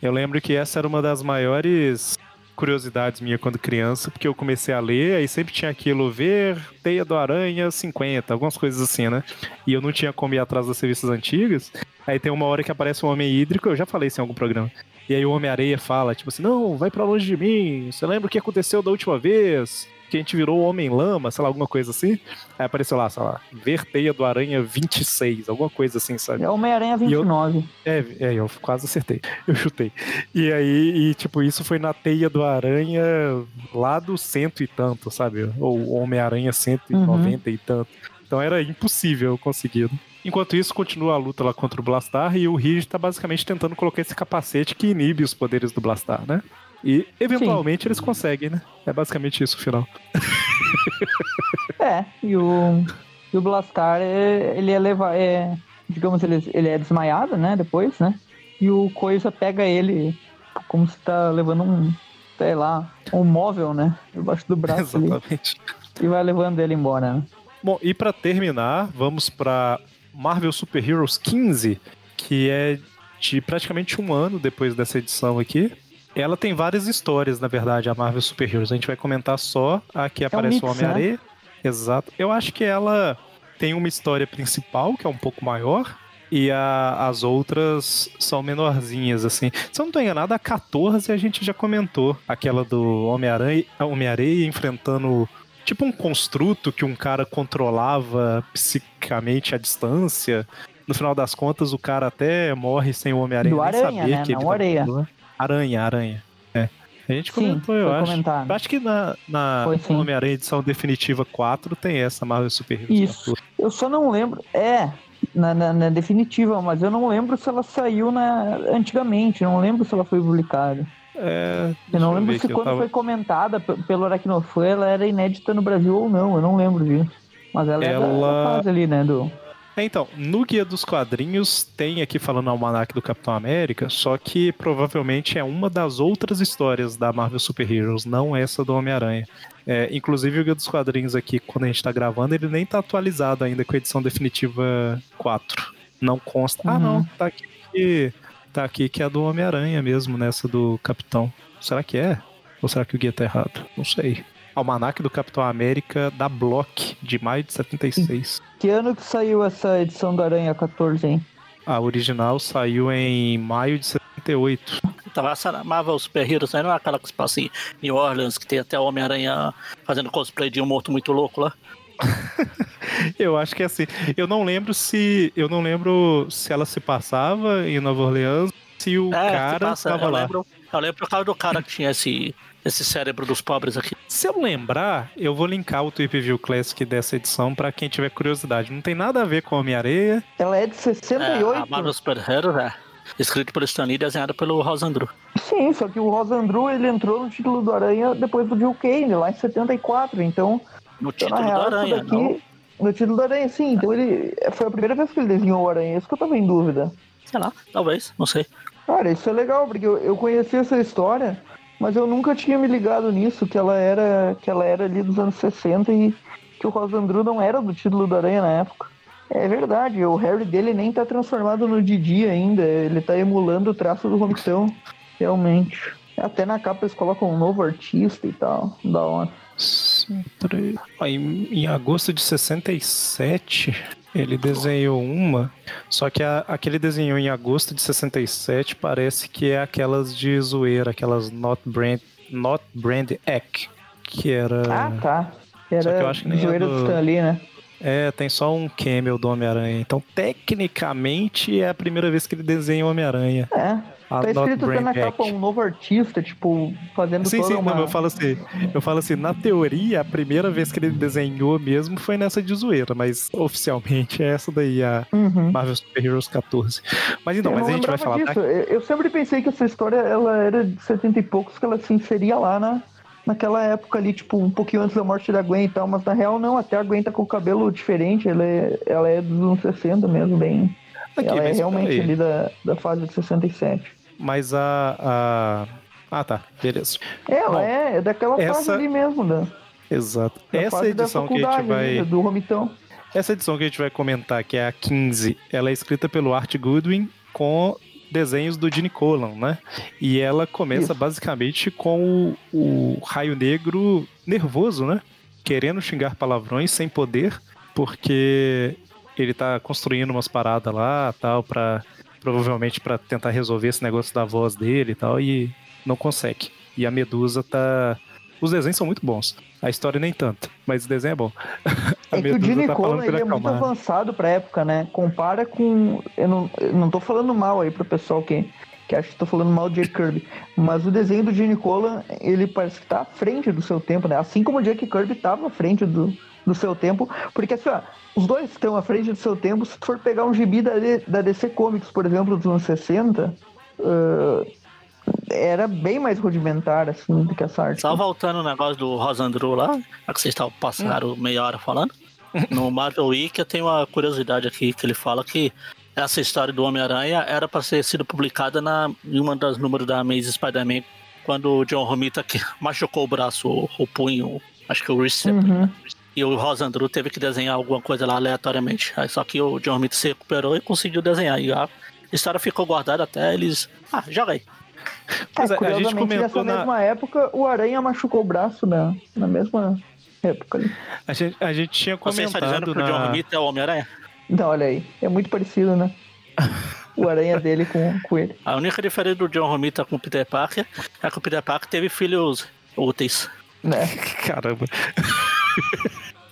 Eu lembro que essa era uma das maiores curiosidades minha quando criança, porque eu comecei a ler, aí sempre tinha aquilo, ver Teia do Aranha 50, algumas coisas assim, né? E eu não tinha como ir atrás das revistas antigas. Aí tem uma hora que aparece um Homem Hídrico, eu já falei isso em algum programa. E aí o Homem-Areia fala, tipo assim, não, vai para longe de mim, você lembra o que aconteceu da última vez? Que a gente virou Homem-Lama, sei lá, alguma coisa assim. Aí apareceu lá, sei lá, Verteia do Aranha 26, alguma coisa assim, sabe? É Homem-Aranha 29. Eu, é, é, eu quase acertei. Eu chutei. E aí, e, tipo, isso foi na Teia do Aranha lá do cento e tanto, sabe? Ou Homem-Aranha 190 uhum. e tanto. Então era impossível conseguir. Enquanto isso, continua a luta lá contra o Blastar e o Ridge tá basicamente tentando colocar esse capacete que inibe os poderes do Blastar, né? E eventualmente Sim. eles conseguem, né? É basicamente isso o final. é, e o, e o Blastar, é, ele é levar. É, digamos, ele, ele é desmaiado, né? Depois, né? E o Coisa pega ele como se tá levando um, sei lá, um móvel, né? Debaixo do braço. Exatamente. Ali, e vai levando ele embora, né? Bom, e para terminar, vamos para Marvel Super Heroes 15, que é de praticamente um ano depois dessa edição aqui. Ela tem várias histórias, na verdade, a Marvel Super Heroes. A gente vai comentar só a que aparece é um o Homem-Areia. Né? Exato. Eu acho que ela tem uma história principal, que é um pouco maior, e a, as outras são menorzinhas, assim. Se eu não tô enganado, a 14 a gente já comentou. Aquela do Homem-Aranha Homem enfrentando tipo um construto que um cara controlava psicamente à distância no final das contas, o cara até morre sem o Homem-Aranha. Do Aranha, né? Que Não tá Areia. Aranha, Aranha. É. A gente comentou, Sim, eu acho. Comentado. Acho que na, na Homem-Aranha edição definitiva 4 tem essa Marvel Super Heroes Isso. 14. Eu só não lembro. É, na, na, na, definitiva, mas eu não lembro se ela saiu na, antigamente, não lembro se ela foi publicada. É, eu não lembro se quando tava... foi comentada pelo Aracnofã ela era inédita no Brasil ou não, eu não lembro disso. Mas ela, ela... é da fase ali, né, do... É, então, no Guia dos Quadrinhos tem aqui falando o Almanac do Capitão América, só que provavelmente é uma das outras histórias da Marvel Super Heroes, não essa do Homem-Aranha. É, inclusive o Guia dos Quadrinhos aqui, quando a gente tá gravando, ele nem tá atualizado ainda com a edição definitiva 4. Não consta. Uhum. Ah, não, tá aqui que, tá aqui que é a do Homem-Aranha mesmo, nessa do Capitão. Será que é? Ou será que o guia tá errado? Não sei. Almanac do Capitão América da Block, de maio de 76. Que ano que saiu essa edição do Aranha 14, hein? A original saiu em maio de 78. Tava essa Marvel Super Heroes, não é aquela que se passa em New Orleans, que tem até o Homem-Aranha fazendo cosplay de um morto muito louco lá? eu acho que é assim. Eu não lembro se. Eu não lembro se ela se passava em Nova Orleans, se o é, cara estava lá. Lembro, eu lembro por causa do cara que tinha esse esse cérebro dos pobres aqui. Se eu lembrar, eu vou linkar o Tweep View Classic dessa edição para quem tiver curiosidade. Não tem nada a ver com Homem-Areia. Ela é de 68. É, a Marvel Super Heroes, é. Escrito pelo Stan Lee e desenhado pelo Rosandru. Sim, só que o Rosandru ele entrou no título do Aranha depois do Bill Kane, lá em 74. Então. No título então, real, do Aranha, daqui, não? No título do Aranha, sim. Então ele. Foi a primeira vez que ele desenhou o Aranha. Isso que eu tava em dúvida. Sei lá, talvez, não sei. Cara, isso é legal, porque eu, eu conheci essa história mas eu nunca tinha me ligado nisso, que ela era, que ela era ali dos anos 60 e que o Rosandru não era do título do Aranha na época. É verdade, o Harry dele nem tá transformado no Didi ainda, ele tá emulando o traço do Romitão, realmente. Até na capa eles colocam um novo artista e tal, da hora. Em, em agosto de 67, ele desenhou uma, só que a, aquele desenhou em agosto de 67 parece que é aquelas de zoeira, aquelas Not Brand, Not Brand Egg, que era... Ah, tá. Era que eu acho que nem é zoeira é do... do Stanley, né? É, tem só um cameo do Homem-Aranha. Então, tecnicamente, é a primeira vez que ele desenha o Homem-Aranha. É. Tá escrito até na capa um novo artista, tipo, fazendo sim, toda sim, uma... Não, eu falo assim, eu falo assim, na teoria, a primeira vez que ele desenhou mesmo foi nessa de zoeira, mas oficialmente é essa daí, a uhum. Marvel Super Heroes 14. Mas então, eu mas a gente vai falar... Disso. Eu sempre pensei que essa história, ela era de 70 e poucos, que ela se inseria lá na, naquela época ali, tipo, um pouquinho antes da morte da Gwen e tal, mas na real não, até a Gwen tá com o cabelo diferente, ela é, ela é dos anos 60 mesmo, bem... Aqui, ela é realmente ali da, da fase de 67 mas a, a... Ah, tá. Beleza. É, ela Bom, é, é daquela essa... fase ali mesmo, né? Exato. Da essa edição que a gente vai... Do Romitão. Essa edição que a gente vai comentar, que é a 15, ela é escrita pelo Art Goodwin com desenhos do Gene Colan, né? E ela começa Isso. basicamente com o, o Raio Negro nervoso, né? Querendo xingar palavrões sem poder, porque ele tá construindo umas paradas lá, tal, pra provavelmente para tentar resolver esse negócio da voz dele e tal, e não consegue. E a Medusa tá. Os desenhos são muito bons. A história nem tanto, mas o desenho é bom. a é que o Gene tá Colan, ele é muito avançado pra época, né? Compara com. Eu não, eu não tô falando mal aí pro pessoal que, que acha que tô falando mal de Jack Kirby. Mas o desenho do Gene Colan, ele parece que tá à frente do seu tempo, né? Assim como o Jack Kirby tava à frente do, do seu tempo. Porque assim, ó, os dois estão à frente do seu tempo. Se for pegar um gibi da, da DC Comics, por exemplo, dos anos 60, uh, era bem mais rudimentar, assim, do que essa arte. Só voltando o negócio do Rosandru lá, que vocês estavam passando hum. meia hora falando. No Marvel Week eu tenho uma curiosidade aqui, que ele fala que essa história do Homem-Aranha era para ter sido publicada na, em uma das números da Amazing Spider-Man, quando o John Romita machucou o braço, o, o punho, acho que o Recep, uhum. E o Rosandru teve que desenhar alguma coisa lá aleatoriamente. Aí só que o John Smith se recuperou e conseguiu desenhar. E a história ficou guardada até eles. Ah, joga aí. É, a gente comentou nessa na... mesma época, o Aranha machucou o braço na, na mesma época ali. A gente, a gente tinha comentado. Você está dizendo que o John Smith é o Homem-Aranha? Não, olha aí. É muito parecido, né? o aranha dele com, com ele. A única diferença do John Romita com o Peter Parker é que o Peter Parker teve filhos úteis. Né? Caramba.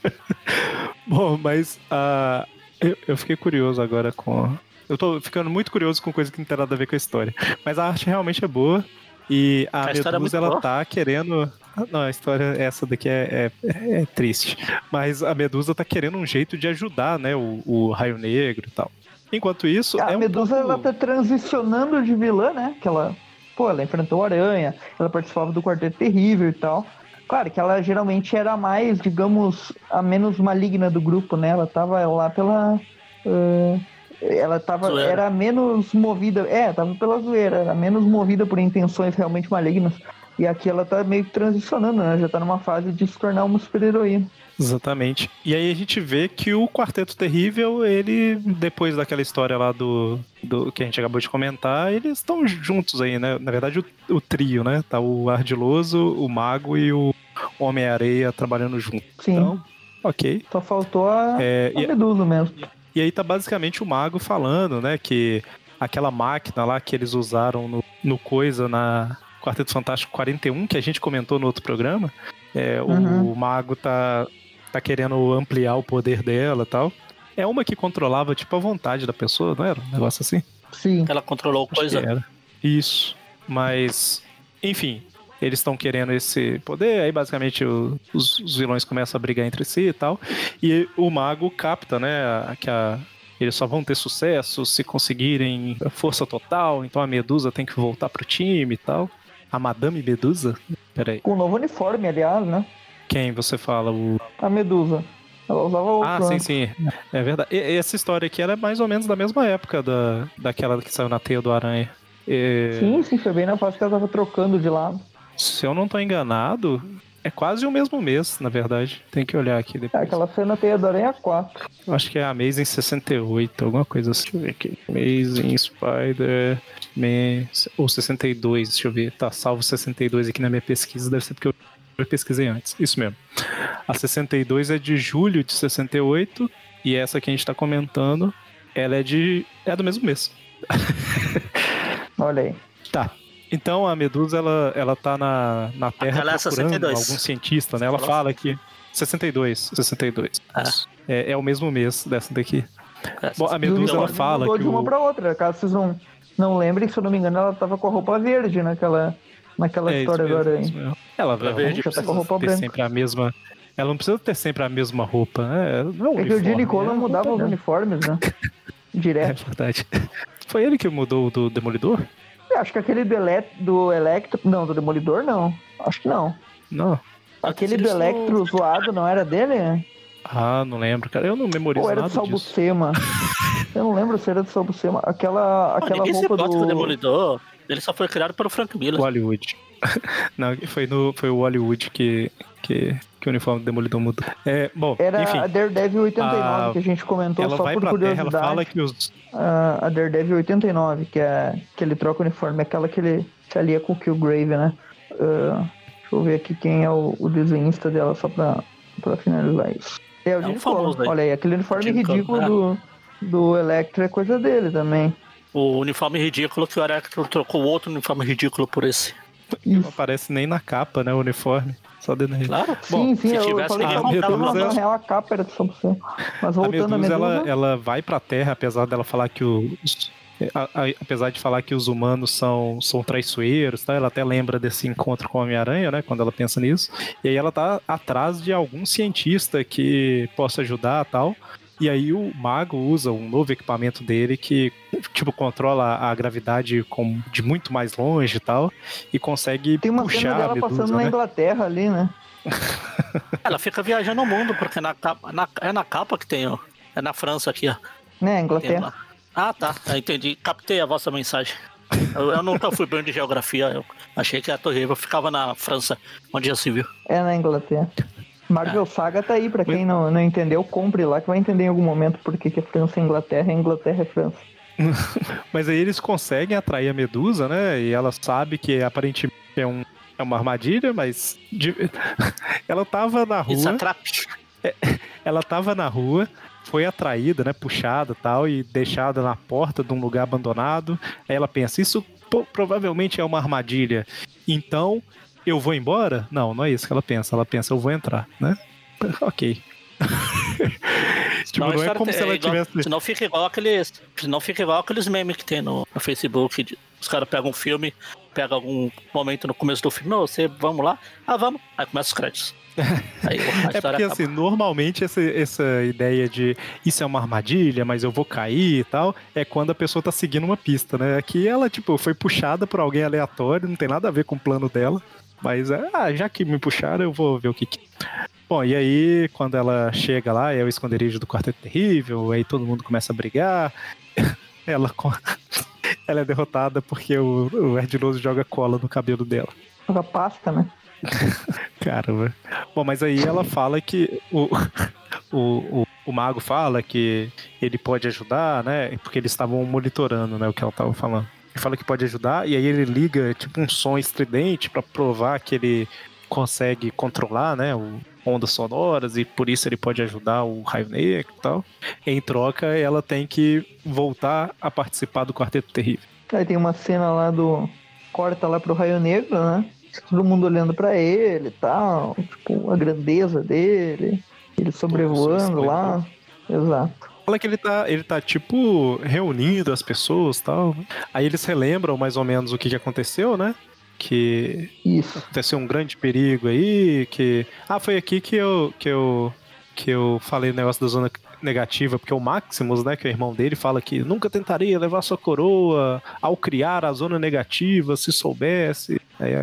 Bom, mas a, Eu, eu fiquei curioso agora com. Eu tô ficando muito curioso com coisa que não tem nada a ver com a história. Mas a arte realmente é boa. E a, a Medusa, é ela boa. tá querendo. Não, a história, essa daqui é, é, é, triste. Mas a Medusa tá querendo um jeito de ajudar, né? O, o Raio Negro e tal. Enquanto isso. A é Medusa, um pouco... ela tá transicionando de vilã, né? Que ela. Pô, ela enfrentou o Aranha, ela participava do Quarteto Terrível e tal. Claro que ela geralmente era mais, digamos, a menos maligna do grupo, né? Ela tava lá pela. Uh, ela tava, zoeira. era menos movida. É, tava pela zoeira, era menos movida por intenções realmente malignas. E aqui ela tá meio que transicionando, né? Já tá numa fase de se tornar uma super-heroína. Exatamente. E aí a gente vê que o Quarteto Terrível, ele, depois daquela história lá do, do que a gente acabou de comentar, eles estão juntos aí, né? Na verdade, o, o, trio, né? Tá o Ardiloso, o Mago e o Homem-Areia trabalhando junto. Sim. Então, ok. Só faltou a, é, a Medusa mesmo. E aí tá basicamente o Mago falando, né? Que aquela máquina lá que eles usaram no, no Coisa, na Quarteto Fantástico 41, que a gente comentou no outro programa, é, uhum. o Mago tá, tá querendo ampliar o poder dela e tal. É uma que controlava, tipo, a vontade da pessoa, não era? Um negócio assim? Sim. Ela controlou o Coisa? Isso. Mas, enfim, eles estão querendo esse poder, aí basicamente o, os, os, vilões começam a brigar entre si e tal. E o mago capta, né, que a, eles só vão ter sucesso se conseguirem força total, então a Medusa tem que voltar pro time e tal. A Madame Medusa? Peraí. Com o novo uniforme, aliás, né? Quem você fala? O... A Medusa. Ela usava o Ah, sim, sim. É verdade. E, essa história aqui era mais ou menos da mesma época da, daquela que saiu na Teia do Aranha. E... Sim, sim, foi bem na fase que ela tava trocando de lado. Se eu não tô enganado, é quase o mesmo mês, na verdade. Tem que olhar aqui depois. É, aquela cena Teia do Aranha 4. Eu acho que é a Amazing 68, alguma coisa assim. Deixa eu ver aqui. Amazing Spider-Man. Ou 62, deixa eu ver. Tá salvo 62 aqui na minha pesquisa, deve ser porque eu pesquisei antes. Isso mesmo. A 62 é de julho de 68 e essa que a gente tá comentando, ela é de. é do mesmo mês. Olha aí. Tá. Então a Medusa ela, ela tá na, na Terra Aquela é procurando é algum cientista, né? Ela fala que 62, 62. Ah. É, é o mesmo mês dessa daqui. É, Bom, a Medusa ela fala que de uma o... para outra, caso vocês não, não lembrem, se eu não me engano, ela tava com a roupa verde naquela naquela é, história agora aí. Ela, ela verde tá com a roupa branca. sempre a mesma ela não precisa ter sempre a mesma roupa, né? Não é, é que o Gene Colan né? mudava os uniformes, né? Direto. É verdade. Foi ele que mudou do Demolidor? acho que aquele do, Ele do Electro. Não, do Demolidor não. Acho que não. Não. Aquele do Electro zoado não era dele? Ah, não lembro, cara. Eu não memorizo Ou era do Salbucema. Eu não lembro se era do Salbucema. Aquela, aquela Ninguém roupa se do... Demolidor. Ele só foi criado pelo Frank Miller. O Hollywood. não, foi, no, foi o Hollywood que, que, que o uniforme do Demolidor mudou. É, bom, Era enfim, a Daredevil 89 a... que a gente comentou ela só vai por pra curiosidade. Terra, ela fala que os... a, a Daredevil 89, que é que ele troca o uniforme, aquela que ele se alia com o Killgrave, né? Uh, deixa eu ver aqui quem é o, o desenhista dela, só pra, pra finalizar isso. É o é Gene Olha aí, aquele uniforme ridículo do, do Electro é coisa dele também. O uniforme ridículo que o Electro trocou outro uniforme ridículo por esse. Não aparece nem na capa, né, o uniforme. Só dentro dele. Claro. Sim, Bom, sim, eu tivesse falei que a Medusa, na real a capa era só você. Mas voltando a Medusa, a Medusa... Ela, ela vai pra Terra, apesar dela falar que os... apesar de falar que os humanos são, são traiçoeiros, tá? ela até lembra desse encontro com o Homem-Aranha, né? Quando ela pensa nisso. E aí ela tá atrás de algum cientista que possa ajudar tal. E aí o mago usa um novo equipamento dele que, tipo, controla a gravidade com, de muito mais longe e tal. E consegue Tem uma puxar cena dela Medusa, passando né? na Inglaterra ali, né? Ela fica viajando o mundo, porque na capa, na, é na capa que tem, ó. É na França aqui, ó. Né, Inglaterra. Ah, tá. Eu entendi. Captei a vossa mensagem. Eu, eu nunca fui bem de geografia. Eu achei que a Torre Eiffel ficava na França, onde já se viu. É na Inglaterra. Marvel é. Saga tá aí, pra quem não, não entendeu, compre lá que vai entender em algum momento por que, é França é Inglaterra e Inglaterra é França. Mas aí eles conseguem atrair a Medusa, né? E ela sabe que aparentemente é, um, é uma armadilha, mas de... ela tava na rua. Isso é ela tava na rua, foi atraída, né? Puxada tal, e deixada na porta de um lugar abandonado. Aí ela pensa, isso provavelmente é uma armadilha. Então eu vou embora? Não, não é isso que ela pensa. Ela pensa, eu vou entrar, né? ok. Tipo, não, não é como se ela é igual, tivesse. Senão fica igual aqueles. Senão fica igual aqueles memes que tem no, no Facebook. Os caras pegam um filme, pega algum momento no começo do filme, não, você vamos lá, ah, vamos, aí começa os créditos. Aí, é porque acaba. assim, normalmente essa, essa ideia de isso é uma armadilha, mas eu vou cair e tal, é quando a pessoa tá seguindo uma pista, né? Aqui ela, tipo, foi puxada por alguém aleatório, não tem nada a ver com o plano dela. Mas, ah, já que me puxaram, eu vou ver o que, que... Bom, e aí, quando ela chega lá, é o esconderijo do Quarteto Terrível, aí todo mundo começa a brigar. ela, ela é derrotada porque o, o Erdiloso joga cola no cabelo dela. Joga pasta, né? Caramba. Bom, mas aí ela fala que o, o, o, o, mago fala que ele pode ajudar, né? Porque eles estavam monitorando, né? O que ela estava falando. Ele fala que pode ajudar e aí ele liga tipo um som estridente para provar que ele consegue controlar, né? O, ondas sonoras e por isso ele pode ajudar o Raio Negro e tal. Em troca, ela tem que voltar a participar do Quarteto Terrível. Aí tem uma cena lá do. Corta lá pro Raio Negro, né? Todo mundo olhando para ele e tal. Tipo, a grandeza dele. Ele sobrevoando lá. Exato fala que ele tá, ele tá tipo reunindo as pessoas tal. Aí eles relembram mais ou menos o que, que aconteceu, né? Que Isso. aconteceu um grande perigo aí, que ah, foi aqui que eu que eu que eu falei o negócio da zona negativa, porque o Maximus, né, que é o irmão dele, fala que nunca tentaria levar sua coroa ao criar a zona negativa, se soubesse. Aí,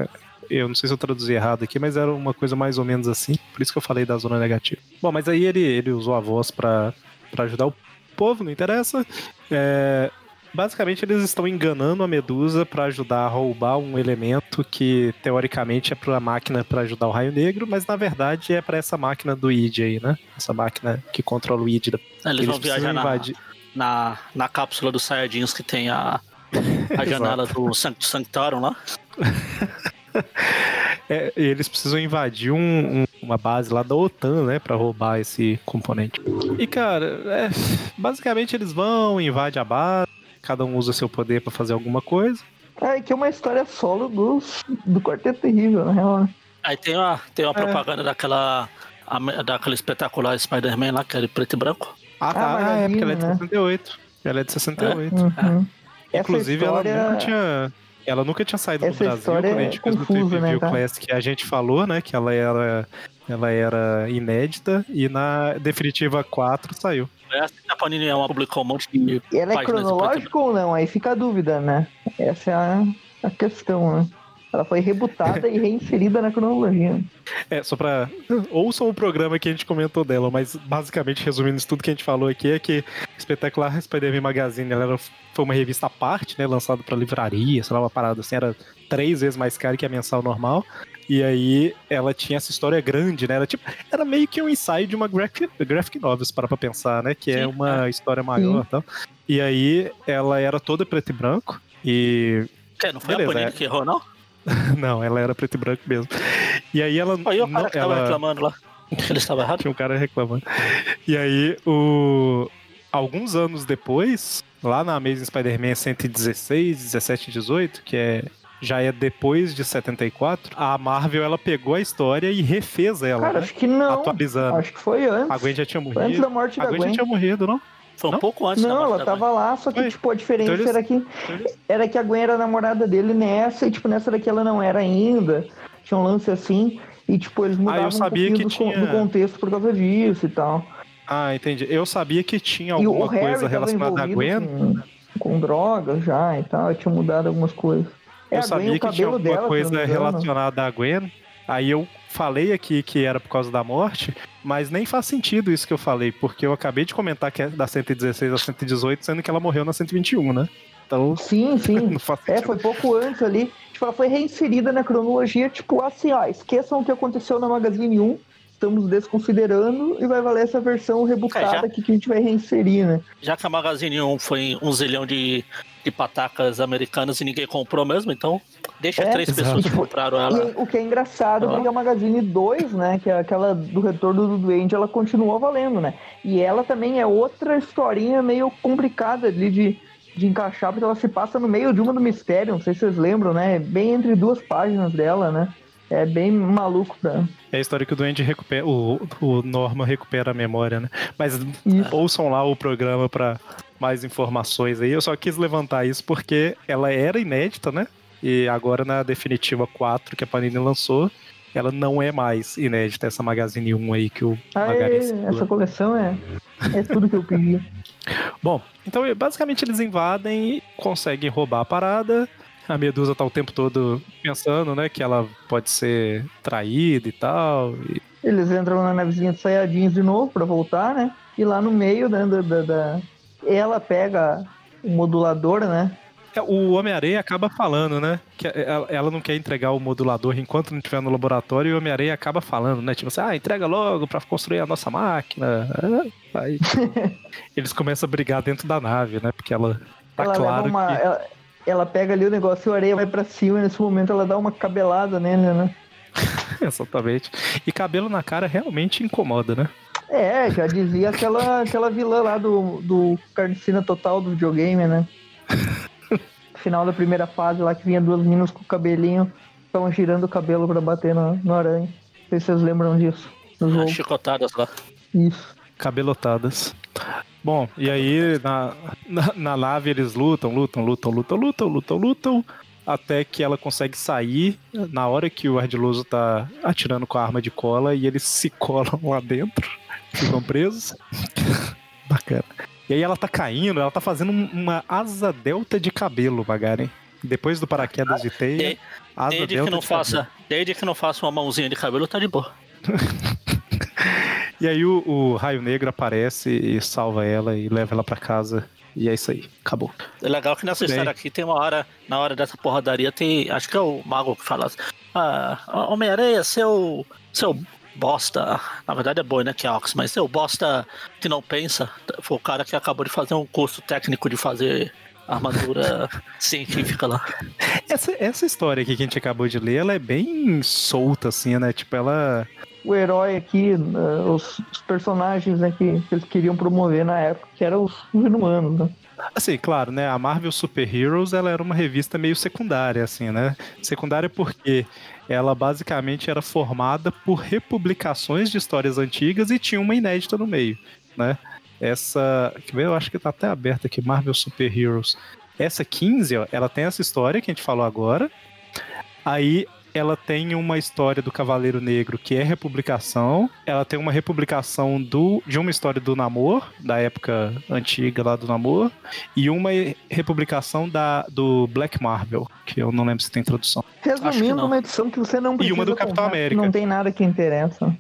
eu não sei se eu traduzi errado aqui, mas era uma coisa mais ou menos assim, por isso que eu falei da zona negativa. Bom, mas aí ele, ele usou a voz para ajudar o povo, não interessa. É, basicamente eles estão enganando a Medusa para ajudar a roubar um elemento que teoricamente é para a máquina para ajudar o Raio Negro, mas na verdade é para essa máquina do id aí, né? Essa máquina que controla o id. Da... Eles, eles vão viajar na, na, na, cápsula dos Saiyajins que tem a, a janela do Sanctorum lá. é, eles precisam invadir um, um, uma base lá da OTAN, né, para roubar esse componente. E cara, é, basicamente eles vão, invadem a base, cada um usa seu poder para fazer alguma coisa. É, que é uma história solo do, do Quarteto Terrível, na real. Né? Aí tem uma, tem uma é. propaganda daquela, daquela espetacular Spider-Man lá, que é de preto e branco. Ah, tá. Ah, é porque ela é de né? 68. Ela é de 68. É? Uhum. É. Inclusive, história... ela nunca tinha. Ela nunca tinha saído Essa do Brasil quando a gente fez o Trip né, tá? Classic que a gente falou, né? Que ela era, ela era inédita e na definitiva 4 saiu. É, a Panini é uma publicou um monte de. Ela é cronológico ou não? Aí fica a dúvida, né? Essa é a, a questão, né? Ela foi rebutada e reinserida na cronologia. É, só pra. Ouçam o programa que a gente comentou dela, mas basicamente, resumindo isso tudo que a gente falou aqui, é que Espetacular Spider-Man Magazine ela era, foi uma revista à parte, né? Lançada pra livraria, sei lá, uma parada assim, era três vezes mais cara que a mensal normal. E aí ela tinha essa história grande, né? Era tipo, era meio que um ensaio de uma graphic, graphic novels, para pra pensar, né? Que é Sim, é uma é. história maior e tal. E aí ela era toda preto e branco. E. Que, não foi Beleza, a Panini é... que errou, não? não, ela era preto e branco mesmo. E aí ela. Aí o cara não, que ela... reclamando lá. Ele estava errado? Tinha um cara reclamando. E aí, o... alguns anos depois, lá na Amazing Spider-Man 116, 17 e 18, que é já é depois de 74, a Marvel ela pegou a história e refez ela. Cara, né? acho que não. Atualizando. Acho que foi antes. A Gwen já tinha morrido. antes da morte a da Gwen. A Gwen já tinha morrido, não? Foi um não? pouco antes Não, ela tava lá, só que, foi. tipo, a diferença então eles... era que era que a Gwen era namorada dele nessa, e, tipo, nessa daqui ela não era ainda. Tinha um lance assim, e, tipo, eles mudavam ah, eu sabia um que do, tinha... do contexto por causa disso e tal. Ah, entendi. Eu sabia que tinha alguma coisa relacionada a Gwen. Com, com drogas já e tal, eu tinha mudado algumas coisas. É, eu sabia que tinha alguma dela, coisa relacionada à Gwen. Aí eu falei aqui que era por causa da morte, mas nem faz sentido isso que eu falei, porque eu acabei de comentar que é da 116 a 118, sendo que ela morreu na 121, né? Então. Sim, sim. é, foi pouco antes ali. Tipo, ela foi reinserida na cronologia, tipo assim, ó, esqueçam o que aconteceu na Magazine 1, estamos desconsiderando e vai valer essa versão rebutada é, já, aqui que a gente vai reinserir, né? Já que a Magazine 1 foi um zilhão de, de patacas americanas e ninguém comprou mesmo, então deixa é, três exato. pessoas que compraram ela. E, o que é engraçado, porque a Magazine 2, né, que é aquela do retorno do Duende, ela continua valendo, né? E ela também é outra historinha meio complicada ali de, de encaixar, porque ela se passa no meio de uma do mistério, não sei se vocês lembram, né? Bem entre duas páginas dela, né? É bem maluco, pra... É a história que o Duende recupera. O, o Norma recupera a memória, né? Mas isso. ouçam lá o programa para mais informações aí. Eu só quis levantar isso porque ela era inédita, né? E agora na definitiva 4 que a Panini lançou, ela não é mais inédita, essa Magazine 1 aí que o ah, Magazine. Essa coleção é, é tudo que eu pedi. Bom, então basicamente eles invadem e conseguem roubar a parada. A Medusa tá o tempo todo pensando, né, que ela pode ser traída e tal. E... Eles entram na navezinha de Sayajins de novo para voltar, né? E lá no meio né, da, da, da... ela pega o modulador, né? É, o Homem-Areia acaba falando, né? Que ela não quer entregar o modulador enquanto não estiver no laboratório e o Homem-Areia acaba falando, né? Tipo assim, ah, entrega logo pra construir a nossa máquina. Aí eles começam a brigar dentro da nave, né? Porque ela tá ela claro uma, que... Ela, ela, pega ali o negócio e o Areia vai pra cima e nesse momento ela dá uma cabelada nele, né? Exatamente. E cabelo na cara realmente incomoda, né? É, já dizia aquela, aquela vilã lá do, do Carnicina Total do videogame, né? final da primeira fase lá que vinha duas meninas com o cabelinho, estavam girando o cabelo para bater no, no aranha. Não sei se vocês lembram disso. Ah, chicotadas lá. Isso. Cabelotadas. Bom, e aí na, na, na, nave eles lutam, lutam, lutam, lutam, lutam, lutam, lutam, até que ela consegue sair na hora que o ardiloso tá atirando com a arma de cola e eles se colam lá dentro, ficam presos. Bacana. E aí ela tá caindo, ela tá fazendo uma asa delta de cabelo, Magaren. Depois do paraquedas de teia, asa desde delta que não de faça, cabelo. Desde que não faça uma mãozinha de cabelo, tá de boa. e aí o, o, Raio Negro aparece e salva ela e leva ela para casa. E é isso aí, acabou. É legal que nessa história aqui tem uma hora, na hora dessa porradaria, tem. Acho que é o Mago que fala assim. Ah, Homem-Areia, seu. seu bosta, na verdade é boi, né, que é Ox, mas o bosta que não pensa, foi o cara que acabou de fazer um curso técnico de fazer armadura científica lá. Essa, essa história aqui que a gente acabou de ler, ela é bem solta, assim, né? Tipo, ela. O herói aqui, uh, os, os, personagens né, que, que, eles queriam promover na época, que eram os inumanos, né? Assim, claro, né? A Marvel Super Heroes ela era uma revista meio secundária, assim, né? Secundária porque ela basicamente era formada por republicações de histórias antigas e tinha uma inédita no meio, né? Essa, eu acho que tá até aberta aqui, Marvel Super Heroes. Essa 15, ó, ela tem essa história que a gente falou agora. Aí ela tem uma história do Cavaleiro Negro que é republicação. Ela tem uma republicação do, de uma história do Namor, da época antiga lá do Namor, e uma republicação da, do Black Marvel, que eu não lembro se tem tradução. Resumindo, uma edição que você não precisa E uma do Capitão América. Não tem nada que interessa.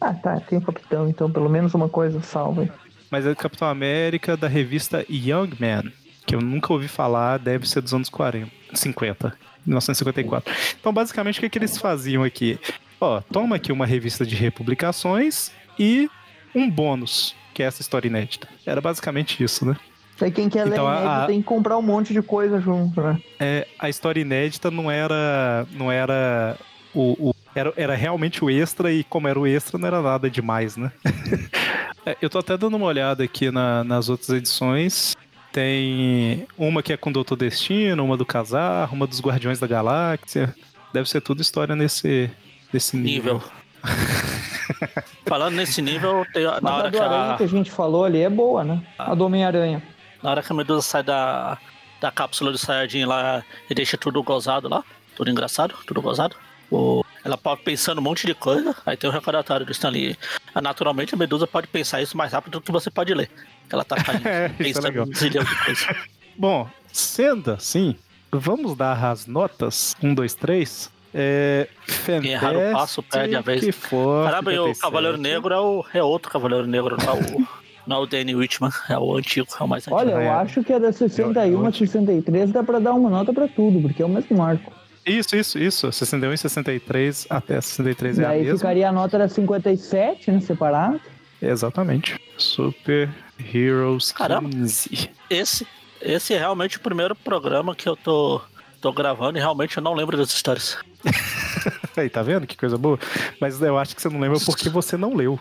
Ah, tá, tem o Capitão, então pelo menos uma coisa salva. Mas é do Capitão América da revista Young Man, que eu nunca ouvi falar, deve ser dos anos 40, 50. 1954. Então, basicamente, o que, que eles faziam aqui? Ó, toma aqui uma revista de republicações e um bônus, que é essa história inédita. Era basicamente isso, né? Aí quem quer então, ler inédito a, tem que comprar um monte de coisa junto, né? É, a história inédita não era. não era o, o era, era realmente o extra, e como era o extra, não era nada demais, né? é, eu tô até dando uma olhada aqui na, nas outras edições. Tem uma que é com o Doutor Destino, uma do Casar, uma dos Guardiões da Galáxia. Deve ser tudo história nesse, nesse nível. nível. Falando nesse nível, tem, na hora a do que a... que a gente falou ali é boa, né? A do Homem-Aranha. Na hora que a Medusa sai da, da cápsula de Saiyajin lá e deixa tudo gozado lá, tudo engraçado, tudo gozado. O, ela pode pensando um monte de coisa, aí tem o recordatório do Stanley. Naturalmente a Medusa pode pensar isso mais rápido do que você pode ler ela tá caindo, é, pensando é um zilhão de coisas. Bom, sendo assim, vamos dar as notas. Um, dois, três. É, Quem errar o passo perde a vez. Que for, Caramba, e o Cavaleiro Negro é, o, é outro Cavaleiro Negro, não é o, não é o Danny Whitman, é o antigo, é o mais antigo. Olha, eu é. acho que a da 61 a 63 dá pra dar uma nota pra tudo, porque é o mesmo marco. Isso, isso, isso. 61 e 63 até 63 Daí é a mesma. Daí ficaria a nota da 57, né, separado. Exatamente. Super Heroes Caramba, 15. Esse, esse é realmente o primeiro programa que eu tô, tô gravando e realmente eu não lembro das histórias. Aí, tá vendo que coisa boa? Mas eu acho que você não lembra porque você não leu.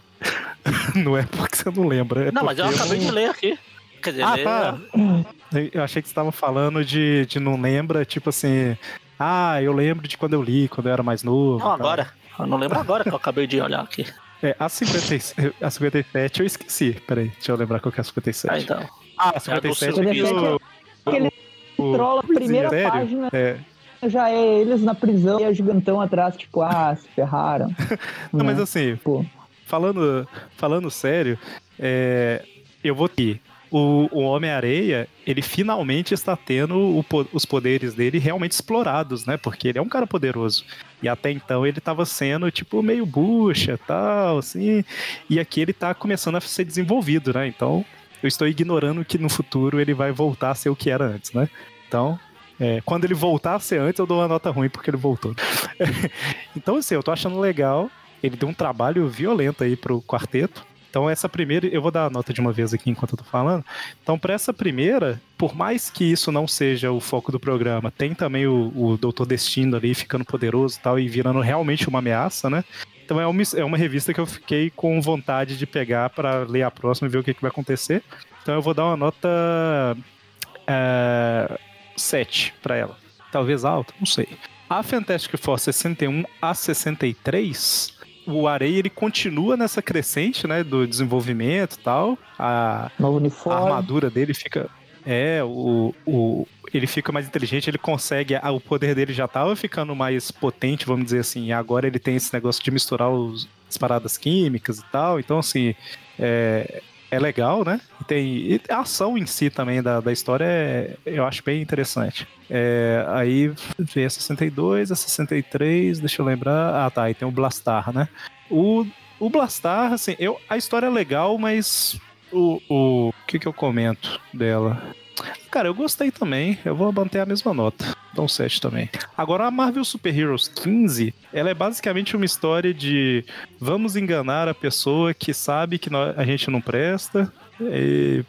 não é porque você não lembra. É não, mas eu acabei de ler aqui. Quer dizer, ah, ler... tá. Eu achei que você estava falando de, de não lembra, tipo assim, Ah, eu lembro de quando eu li, quando eu era mais novo. Não, agora. Eu não lembro agora que eu acabei de olhar aqui. É, a, 50, a 57 eu esqueci. Peraí, deixa eu lembrar qual que é a 57. Ah, então. Ah, a 57 é, é o, Aquele trola, primeira sério? página. É. Já é eles na prisão e a gigantão atrás, tipo, ah, se ferraram. não, né? mas assim, Pô. falando, falando sério, é, eu vou ter o, o Homem-Areia, ele finalmente está tendo o, os poderes dele realmente explorados, né? Porque ele é um cara poderoso. E até então ele estava sendo, tipo, meio bucha, tal, assim. E aqui ele está começando a ser desenvolvido, né? Então, eu estou ignorando que no futuro ele vai voltar a ser o que era antes, né? Então, é, quando ele voltar a ser antes, eu dou uma nota ruim porque ele voltou. então, assim, eu tô achando legal. Ele deu um trabalho violento aí pro quarteto. Então, essa primeira, eu vou dar a nota de uma vez aqui enquanto eu tô falando. Então, para essa primeira, por mais que isso não seja o foco do programa, tem também o, o Doutor Destino ali ficando poderoso e tal, e virando realmente uma ameaça, né? Então é uma, é uma revista que eu fiquei com vontade de pegar para ler a próxima e ver o que, que vai acontecer. Então eu vou dar uma nota é, 7 para ela. Talvez alta, não sei. A Fantastic Four 61 a 63 o Areia ele continua nessa crescente, né, do desenvolvimento e tal. A, a armadura dele fica é, o, o, ele fica mais inteligente, ele consegue. O poder dele já estava ficando mais potente, vamos dizer assim. E agora ele tem esse negócio de misturar os, as paradas químicas e tal. Então, assim, é, é legal, né? E tem e a ação em si também da, da história é, eu acho bem interessante. É, aí vem a 62, a 63, deixa eu lembrar. Ah, tá, aí tem o Blastar, né? O, o Blastar, assim, eu, a história é legal, mas o, o, o que, que eu comento dela? Cara, eu gostei também. Eu vou manter a mesma nota. Dá um 7 também. Agora, a Marvel Super Heroes 15, ela é basicamente uma história de vamos enganar a pessoa que sabe que a gente não presta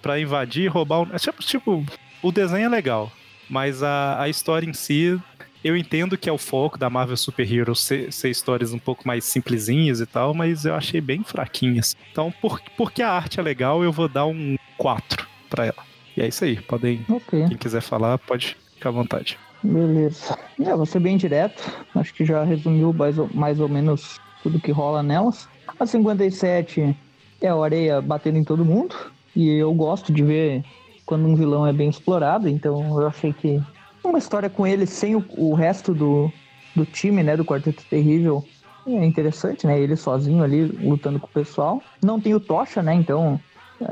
para invadir e roubar. Um... É tipo, tipo, o desenho é legal, mas a, a história em si eu entendo que é o foco da Marvel Super Heroes ser, ser, histórias um pouco mais simplesinhas e tal, mas eu achei bem fraquinhas. Então, por, porque a arte é legal, eu vou dar um 4 para ela. E é isso aí. Podem. Okay. Quem quiser falar, pode ficar à vontade. Beleza. É, vou ser bem direto. Acho que já resumiu mais ou, mais ou menos tudo que rola nelas. A 57 é a areia batendo em todo mundo. E eu gosto de ver quando um vilão é bem explorado. Então eu achei que uma história com ele sem o, o resto do, do time, né? Do Quarteto Terrível. É interessante, né? Ele sozinho ali lutando com o pessoal. Não tem o Tocha, né? Então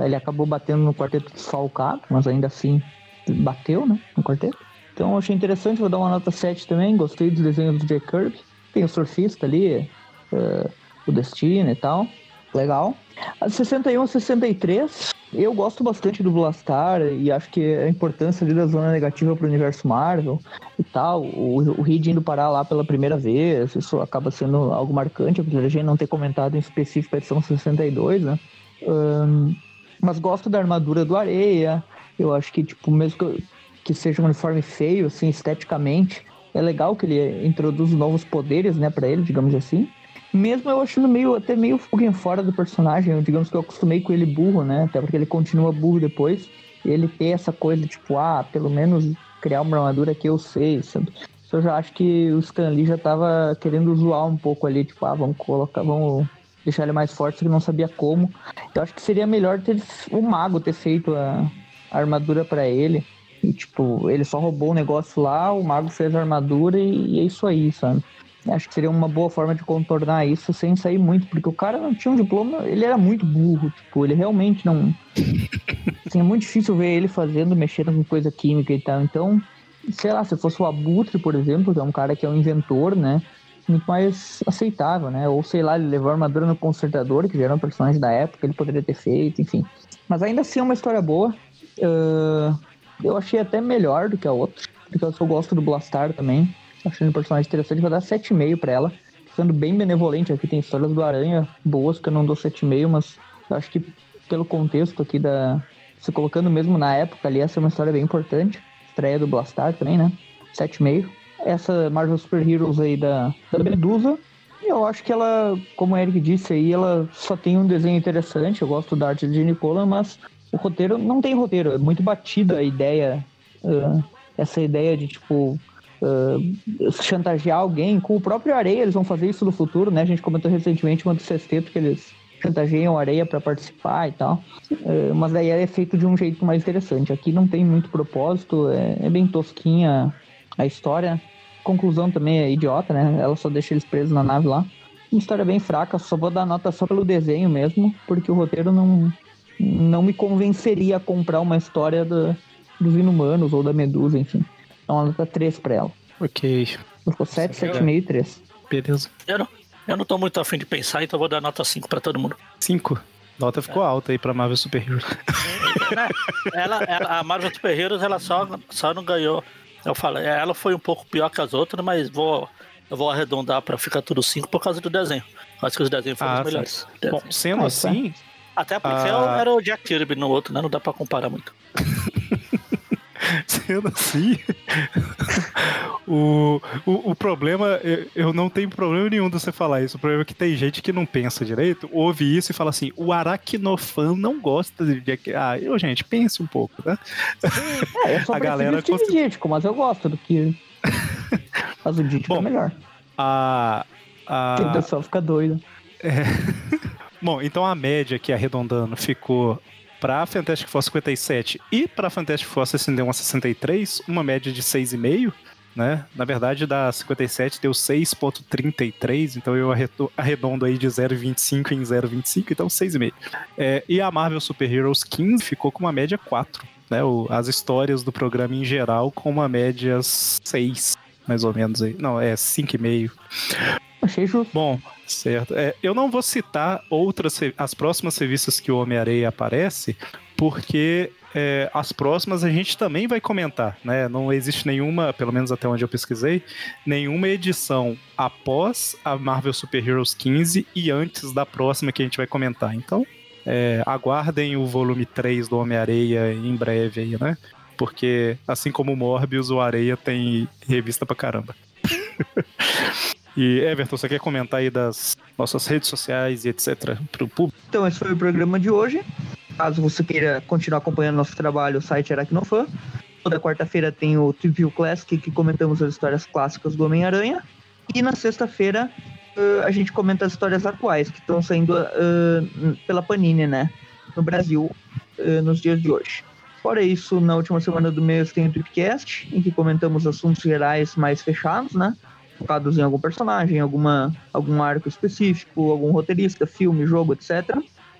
ele acabou batendo no quarteto desfalcado, mas ainda assim bateu, né? No quarteto. Então achei interessante, vou dar uma nota 7 também. Gostei dos desenhos do Jack Kirby. Tem o surfista ali, uh, o Destino e tal. Legal. A 61 63, eu gosto bastante do Blastar e acho que a importância ali da zona negativa para o universo Marvel e tal. O, o Reed indo parar lá pela primeira vez, isso acaba sendo algo marcante, apesar de a gente não ter comentado em específico a edição 62, né? Um, mas gosto da armadura do Areia. Eu acho que, tipo, mesmo que, que seja um uniforme feio, assim, esteticamente, é legal que ele introduz novos poderes, né, para ele, digamos assim. Mesmo eu achando meio, até meio pouquinho fora do personagem, digamos que eu acostumei com ele burro, né, até porque ele continua burro depois. Ele ter essa coisa, tipo, ah, pelo menos criar uma armadura que eu sei, sabe? eu já acho que o Stan Lee já tava querendo zoar um pouco ali, tipo, ah, vamos colocar, vamos deixar ele mais forte, só que não sabia como. Eu acho que seria melhor ter o mago ter feito a, a armadura para ele. E, tipo, ele só roubou o negócio lá, o mago fez a armadura e, e, é isso aí, sabe? Acho que seria uma boa forma de contornar isso sem sair muito, porque o cara não tinha um diploma, ele era muito burro, tipo, ele realmente não. Assim, é muito difícil ver ele fazendo, mexendo com coisa química e tal. Então, sei lá, se fosse o Abutre, por exemplo, que é um cara que é um inventor, né? Muito mais aceitável, né? Ou sei lá, ele levou a armadura no consertador, que já era um personagem da época, ele poderia ter feito, enfim. Mas ainda assim é uma história boa. Uh, eu achei até melhor do que a outra, porque eu gosto do Blastar também. Achei um personagem interessante, vou dar 7,5 pra ela. Sendo bem benevolente, aqui tem histórias do Aranha boas, que eu não dou 7,5, mas eu acho que pelo contexto aqui da. Se colocando mesmo na época ali, essa é uma história bem importante. Estreia do Blastar também, né? 7,5 essa Marvel Super Heroes aí da, da Medusa. E eu acho que ela, como o Eric disse aí, ela só tem um desenho interessante. Eu gosto da arte de Nicola, mas o roteiro não tem roteiro. É muito batida a ideia, uh, essa ideia de tipo uh, chantagear alguém. Com o próprio Areia, eles vão fazer isso no futuro, né? A gente comentou recentemente uma do sexteto que eles chantageiam Areia para participar e tal. Uh, mas daí é feito de um jeito mais interessante. Aqui não tem muito propósito, é, é bem tosquinha a história. Conclusão também é idiota, né? Ela só deixa eles presos na nave lá. Uma história bem fraca, só vou dar nota só pelo desenho mesmo, porque o roteiro não, não me convenceria a comprar uma história do, dos inumanos ou da Medusa, enfim. Então uma nota 3 pra ela. Ok. Ficou 7, 7,5 3. Beleza. Eu não, eu não tô muito afim de pensar, então vou dar nota 5 pra todo mundo. 5? Nota ficou é. alta aí pra Marvel Super Heroes. ela, ela, a Marvel Super Heroes ela só, só não ganhou. Eu falei, ela foi um pouco pior que as outras, mas vou, eu vou arredondar pra ficar tudo 5 por causa do desenho. Acho que os desenhos foram ah, os melhores. Bom, sendo ah, assim. Até porque ah... era o Jack Kirby no outro, né? Não dá pra comparar muito. Sendo assim, o, o, o, problema, eu não tenho problema nenhum de você falar isso. O problema é que tem gente que não pensa direito, ouve isso e fala assim: o aracnofan não gosta de. Ah, eu, gente, pense um pouco, né? É, eu só a galera const... Dítico, mas eu gosto do que. Mas o Dítico é melhor. A. a... Pessoal fica doido. É. Bom, então a média aqui, arredondando, ficou para Fantastic Four 57 e para Fantastic Four Ascendeu 63, uma média de 6,5. Né? Na verdade, da 57 deu 6.33, então eu arredondo aí de 0.25 em 0.25, então 6,5. É, e a Marvel Super Heroes 15 ficou com uma média 4. Né? O, as histórias do programa em geral com uma média 6, mais ou menos aí. Não, é 5,5. Achei justo. Bom, certo. É, eu não vou citar outras, as próximas revistas que o Homem-Areia aparece, porque é, as próximas a gente também vai comentar, né? Não existe nenhuma, pelo menos até onde eu pesquisei, nenhuma edição após a Marvel Super Heroes 15 e antes da próxima que a gente vai comentar. Então, é, aguardem o volume 3 do Homem-Areia em breve aí, né? Porque, assim como o Morbius, o Areia tem revista pra caramba. E Everton, você quer comentar aí das nossas redes sociais e etc. para o público? Então, esse foi o programa de hoje. Caso você queira continuar acompanhando nosso trabalho, o site Aracnofan. Toda quarta-feira tem o Trivia Classic, que comentamos as histórias clássicas do Homem-Aranha. E na sexta-feira uh, a gente comenta as histórias atuais, que estão saindo uh, pela Panini, né? No Brasil, uh, nos dias de hoje. Fora isso, na última semana do mês tem o Tripcast, em que comentamos assuntos gerais mais fechados, né? focados em algum personagem, alguma, algum arco específico, algum roteirista, filme, jogo, etc.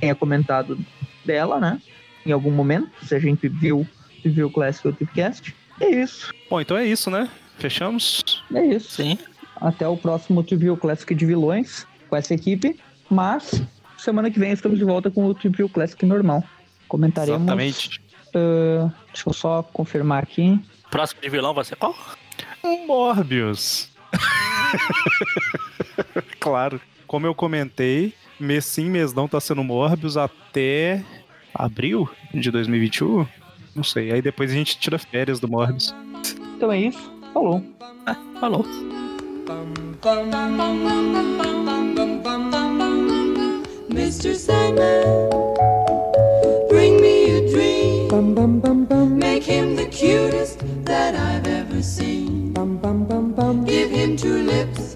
tenha comentado dela, né? Em algum momento, se a gente viu, viu o Classic ou Tipcast. É isso. Bom, então é isso, né? Fechamos? É isso. Sim. Até o próximo Trivia Classic de vilões com essa equipe. Mas semana que vem estamos de volta com o Trivia Classic normal. Comentaremos. Exatamente. Uh, deixa eu só confirmar aqui. Próximo de vilão vai ser qual? Morbius. claro. Como eu comentei, mês sim, mês não tá sendo Morbius até abril de 2021? Não sei. Aí depois a gente tira férias do Morbius. Então é isso. Falou. Ah, falou. Mr. Sandman, bring me a dream. Make him the cutest that I've ever seen. Give him two lips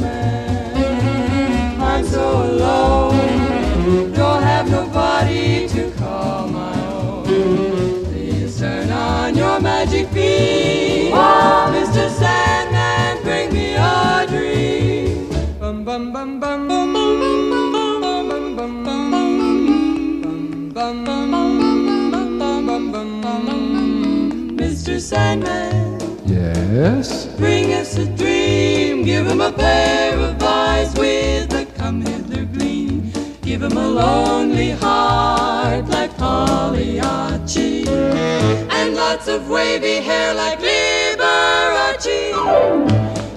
Sandman. Yes. Bring us a dream. Give him a pair of eyes with a come hither gleam. Give him a lonely heart like Pagliacci. And lots of wavy hair like Liberace.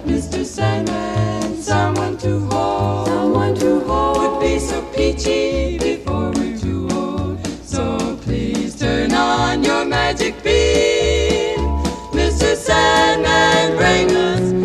Mr. Sandman, someone to hold. Someone to hold. Would be so peachy before we're too old. So please turn on your magic and bring us